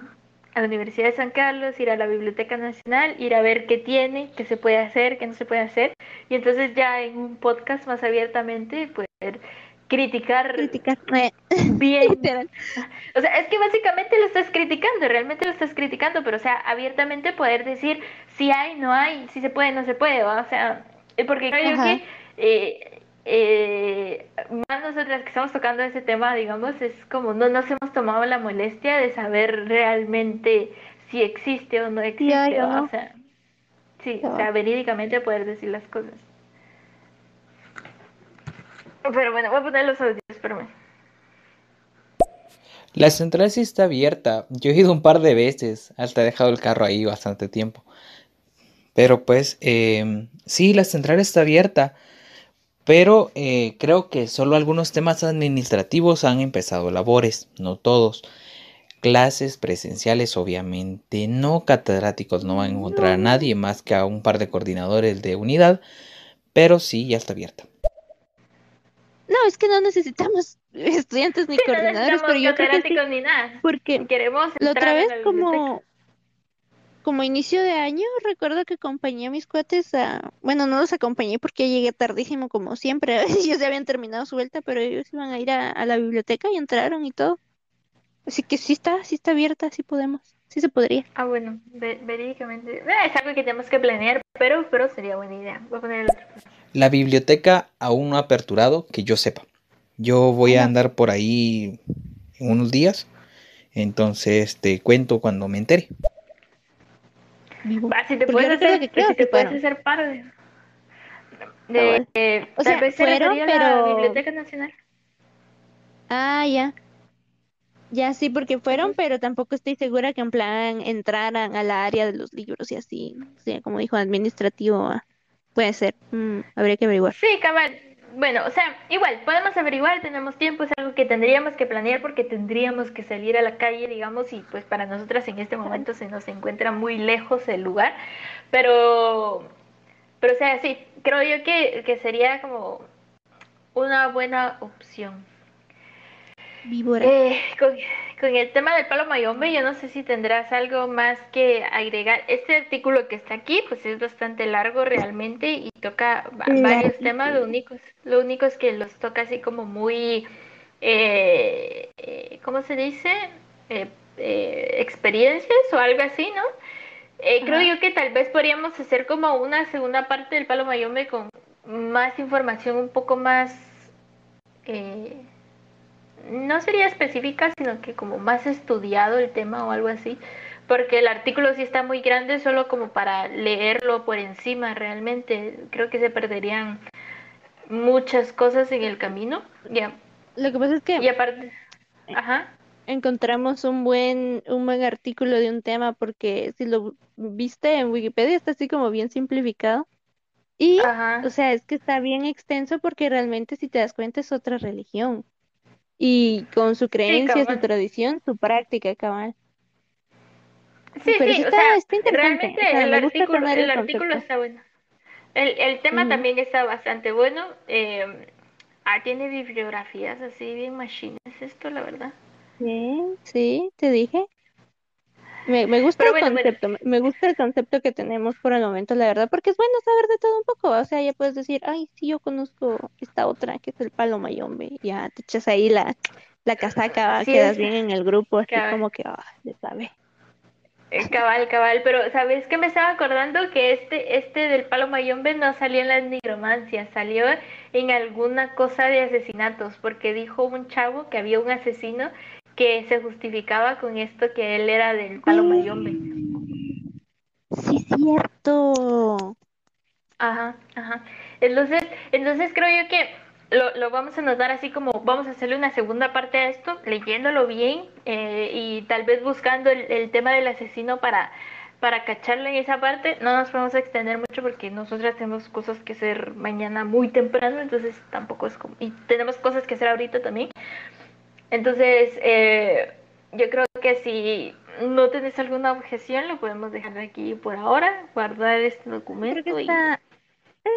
a la Universidad de San Carlos, ir a la Biblioteca Nacional, ir a ver qué tiene, qué se puede hacer, qué no se puede hacer, y entonces ya en un podcast más abiertamente poder criticar Criticar. Eh, *laughs* bien. literal. O sea, es que básicamente lo estás criticando, realmente lo estás criticando, pero o sea, abiertamente poder decir si hay, no hay, si se puede, no se puede, ¿va? o sea, eh, porque creo Ajá. que eh, eh, más nosotras que estamos tocando ese tema, digamos, es como no nos hemos tomado la molestia de saber realmente si existe o no existe, o ¿va? no. o sea, sí, Ya o sea, verídicamente poder decir las cosas. Pero bueno, voy a poner los audios, espérame. La central sí está abierta. Yo he ido un par de veces. Hasta he dejado el carro ahí bastante tiempo. Pero pues, em, sí, la central está abierta. Pero eh, creo que solo algunos temas administrativos han empezado labores, no todos. Clases presenciales, obviamente, no catedráticos, no van a encontrar a nadie más que a un par de coordinadores de unidad. Pero sí, ya está abierta. No, es que no necesitamos *laughs* estudiantes ni Sí, no coordinadores, necesitamos pero yo creo que sí, catedráticos ni nada. porque Queremos la otra en vez como como inicio de año, recuerdo que acompañé a mis cuates a, bueno, no los acompañé porque llegué tardísimo como siempre, *laughs* ellos ya habían terminado su vuelta, pero ellos iban a ir a, a la biblioteca y entraron y todo. Así que sí está, sí está abierta, sí podemos, sí se podría. Ah, bueno, ve- verídicamente. eh, es algo que tenemos que planear, pero, pero sería buena idea. Voy a poner el otro. La biblioteca aún no ha aperturado, que yo sepa. Yo voy a andar por ahí en unos días. Entonces te cuento cuando me entere. Si te Porque puedes hacer, que creo si te que puedes fueron. hacer par de... De, O tal sea, vez se fueron, a la pero- Biblioteca Nacional. Ah, ya. Ya sí, porque fueron, pero tampoco estoy segura que en plan entraran a la área de los libros y así. O sea, como dijo administrativo, ah, puede ser. Mm, habría que averiguar. Sí, cabal. Bueno, o sea, igual, podemos averiguar, tenemos tiempo, es algo que tendríamos que planear porque tendríamos que salir a la calle, digamos, y pues para nosotras en este momento se nos encuentra muy lejos el lugar, pero, pero o sea, sí, creo yo que, que sería como una buena opción. Víbora. Eh, con, con el tema del palo mayombe, yo no sé si tendrás algo más que agregar. Este artículo que está aquí, pues es bastante largo realmente y toca va- varios temas. Lo único, es- lo único es que los toca así como muy, eh, eh, ¿cómo se dice? Eh, experiencias o algo así, ¿no? Creo yo que tal vez podríamos hacer como una segunda parte del palo mayombe con más información un poco más... eh, no sería específica, sino que como más estudiado el tema o algo así, porque el artículo sí está muy grande solo como para leerlo por encima realmente. Creo que se perderían muchas cosas en el camino. Ya. Lo que pasa es que Y aparte, ajá. encontramos un buen, un buen artículo de un tema, porque si lo viste en Wikipedia está así como bien simplificado. Y, Ajá. o sea, es que está bien extenso porque realmente si te das cuenta es otra religión. Y con su creencia, su tradición, su práctica, cabal. Sí, Pero sí, o está- sea, está interesante, realmente o sea, el artículo, el el artículo está bueno. El, el tema también está bastante bueno. eh, ah, tiene bibliografías así bien machines esto, la verdad. Sí, sí, te dije. Me, me gusta Pero el bueno, concepto, me- me gusta el concepto que tenemos por el momento, la verdad, porque es bueno saber de todo un poco, o sea, ya puedes decir, ay, sí, yo conozco esta otra, que es el palo mayombe, ya te echas ahí la, la casaca, Sí, quedas bien en el grupo, así cabal. como que, ah, le sabe. Eh, Cabal, cabal, pero ¿sabes qué me estaba acordando? Que este, este del palo mayombe no salió en las nigromancias, salió en alguna cosa de asesinatos, porque dijo un chavo que había un asesino que se justificaba con esto que él era del palo mayombe. Sí, cierto. Ajá, ajá. Entonces, entonces creo yo que lo, lo vamos a notar así como vamos a hacerle una segunda parte a esto, leyéndolo bien eh, y tal vez buscando el, el tema del asesino para, para cacharlo en esa parte. No nos podemos extender mucho porque nosotras tenemos cosas que hacer mañana muy temprano, entonces tampoco es como... Y tenemos cosas que hacer ahorita también. Entonces, eh, yo creo que si no tienes alguna objeción, lo podemos dejar aquí por ahora, guardar este Creo documento que y... está,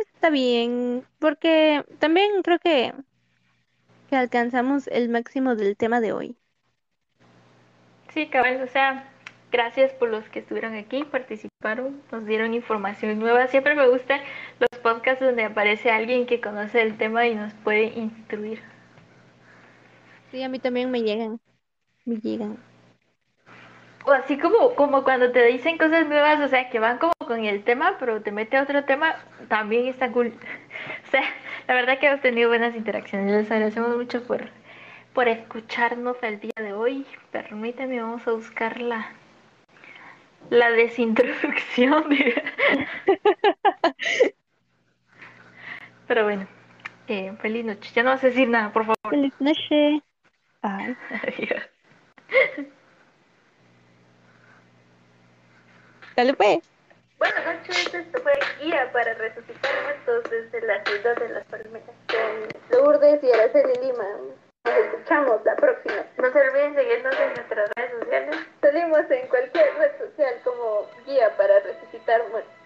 está bien, porque también creo que, que alcanzamos el máximo del tema de hoy. Sí, cabal, o sea, gracias por los que estuvieron aquí, participaron, nos dieron información nueva. Siempre me gustan los podcasts donde aparece alguien que conoce el tema y nos puede instruir. Sí, a mí también me llegan, me llegan. O así como, como cuando te dicen cosas nuevas, o sea, que van como con el tema, pero te mete a otro tema, también está cool. *laughs* O sea, la verdad que hemos tenido buenas interacciones. Les agradecemos mucho por, por escucharnos el día de hoy. Permíteme, vamos a buscar la, la desintroducción. de- *laughs* Pero bueno, eh, feliz noche. Ya no vas a decir nada, por favor. Feliz noche. Ay. *laughs* Adiós. Dale pues. Buenas noches, esto fue Guía para Resucitar Muertos desde la ciudad de las palmeras con Lourdes y Araceli Lima. Nos escuchamos la próxima. No se olviden seguirnos en nuestras redes sociales. Salimos en cualquier red social como Guía para Resucitar Muertos.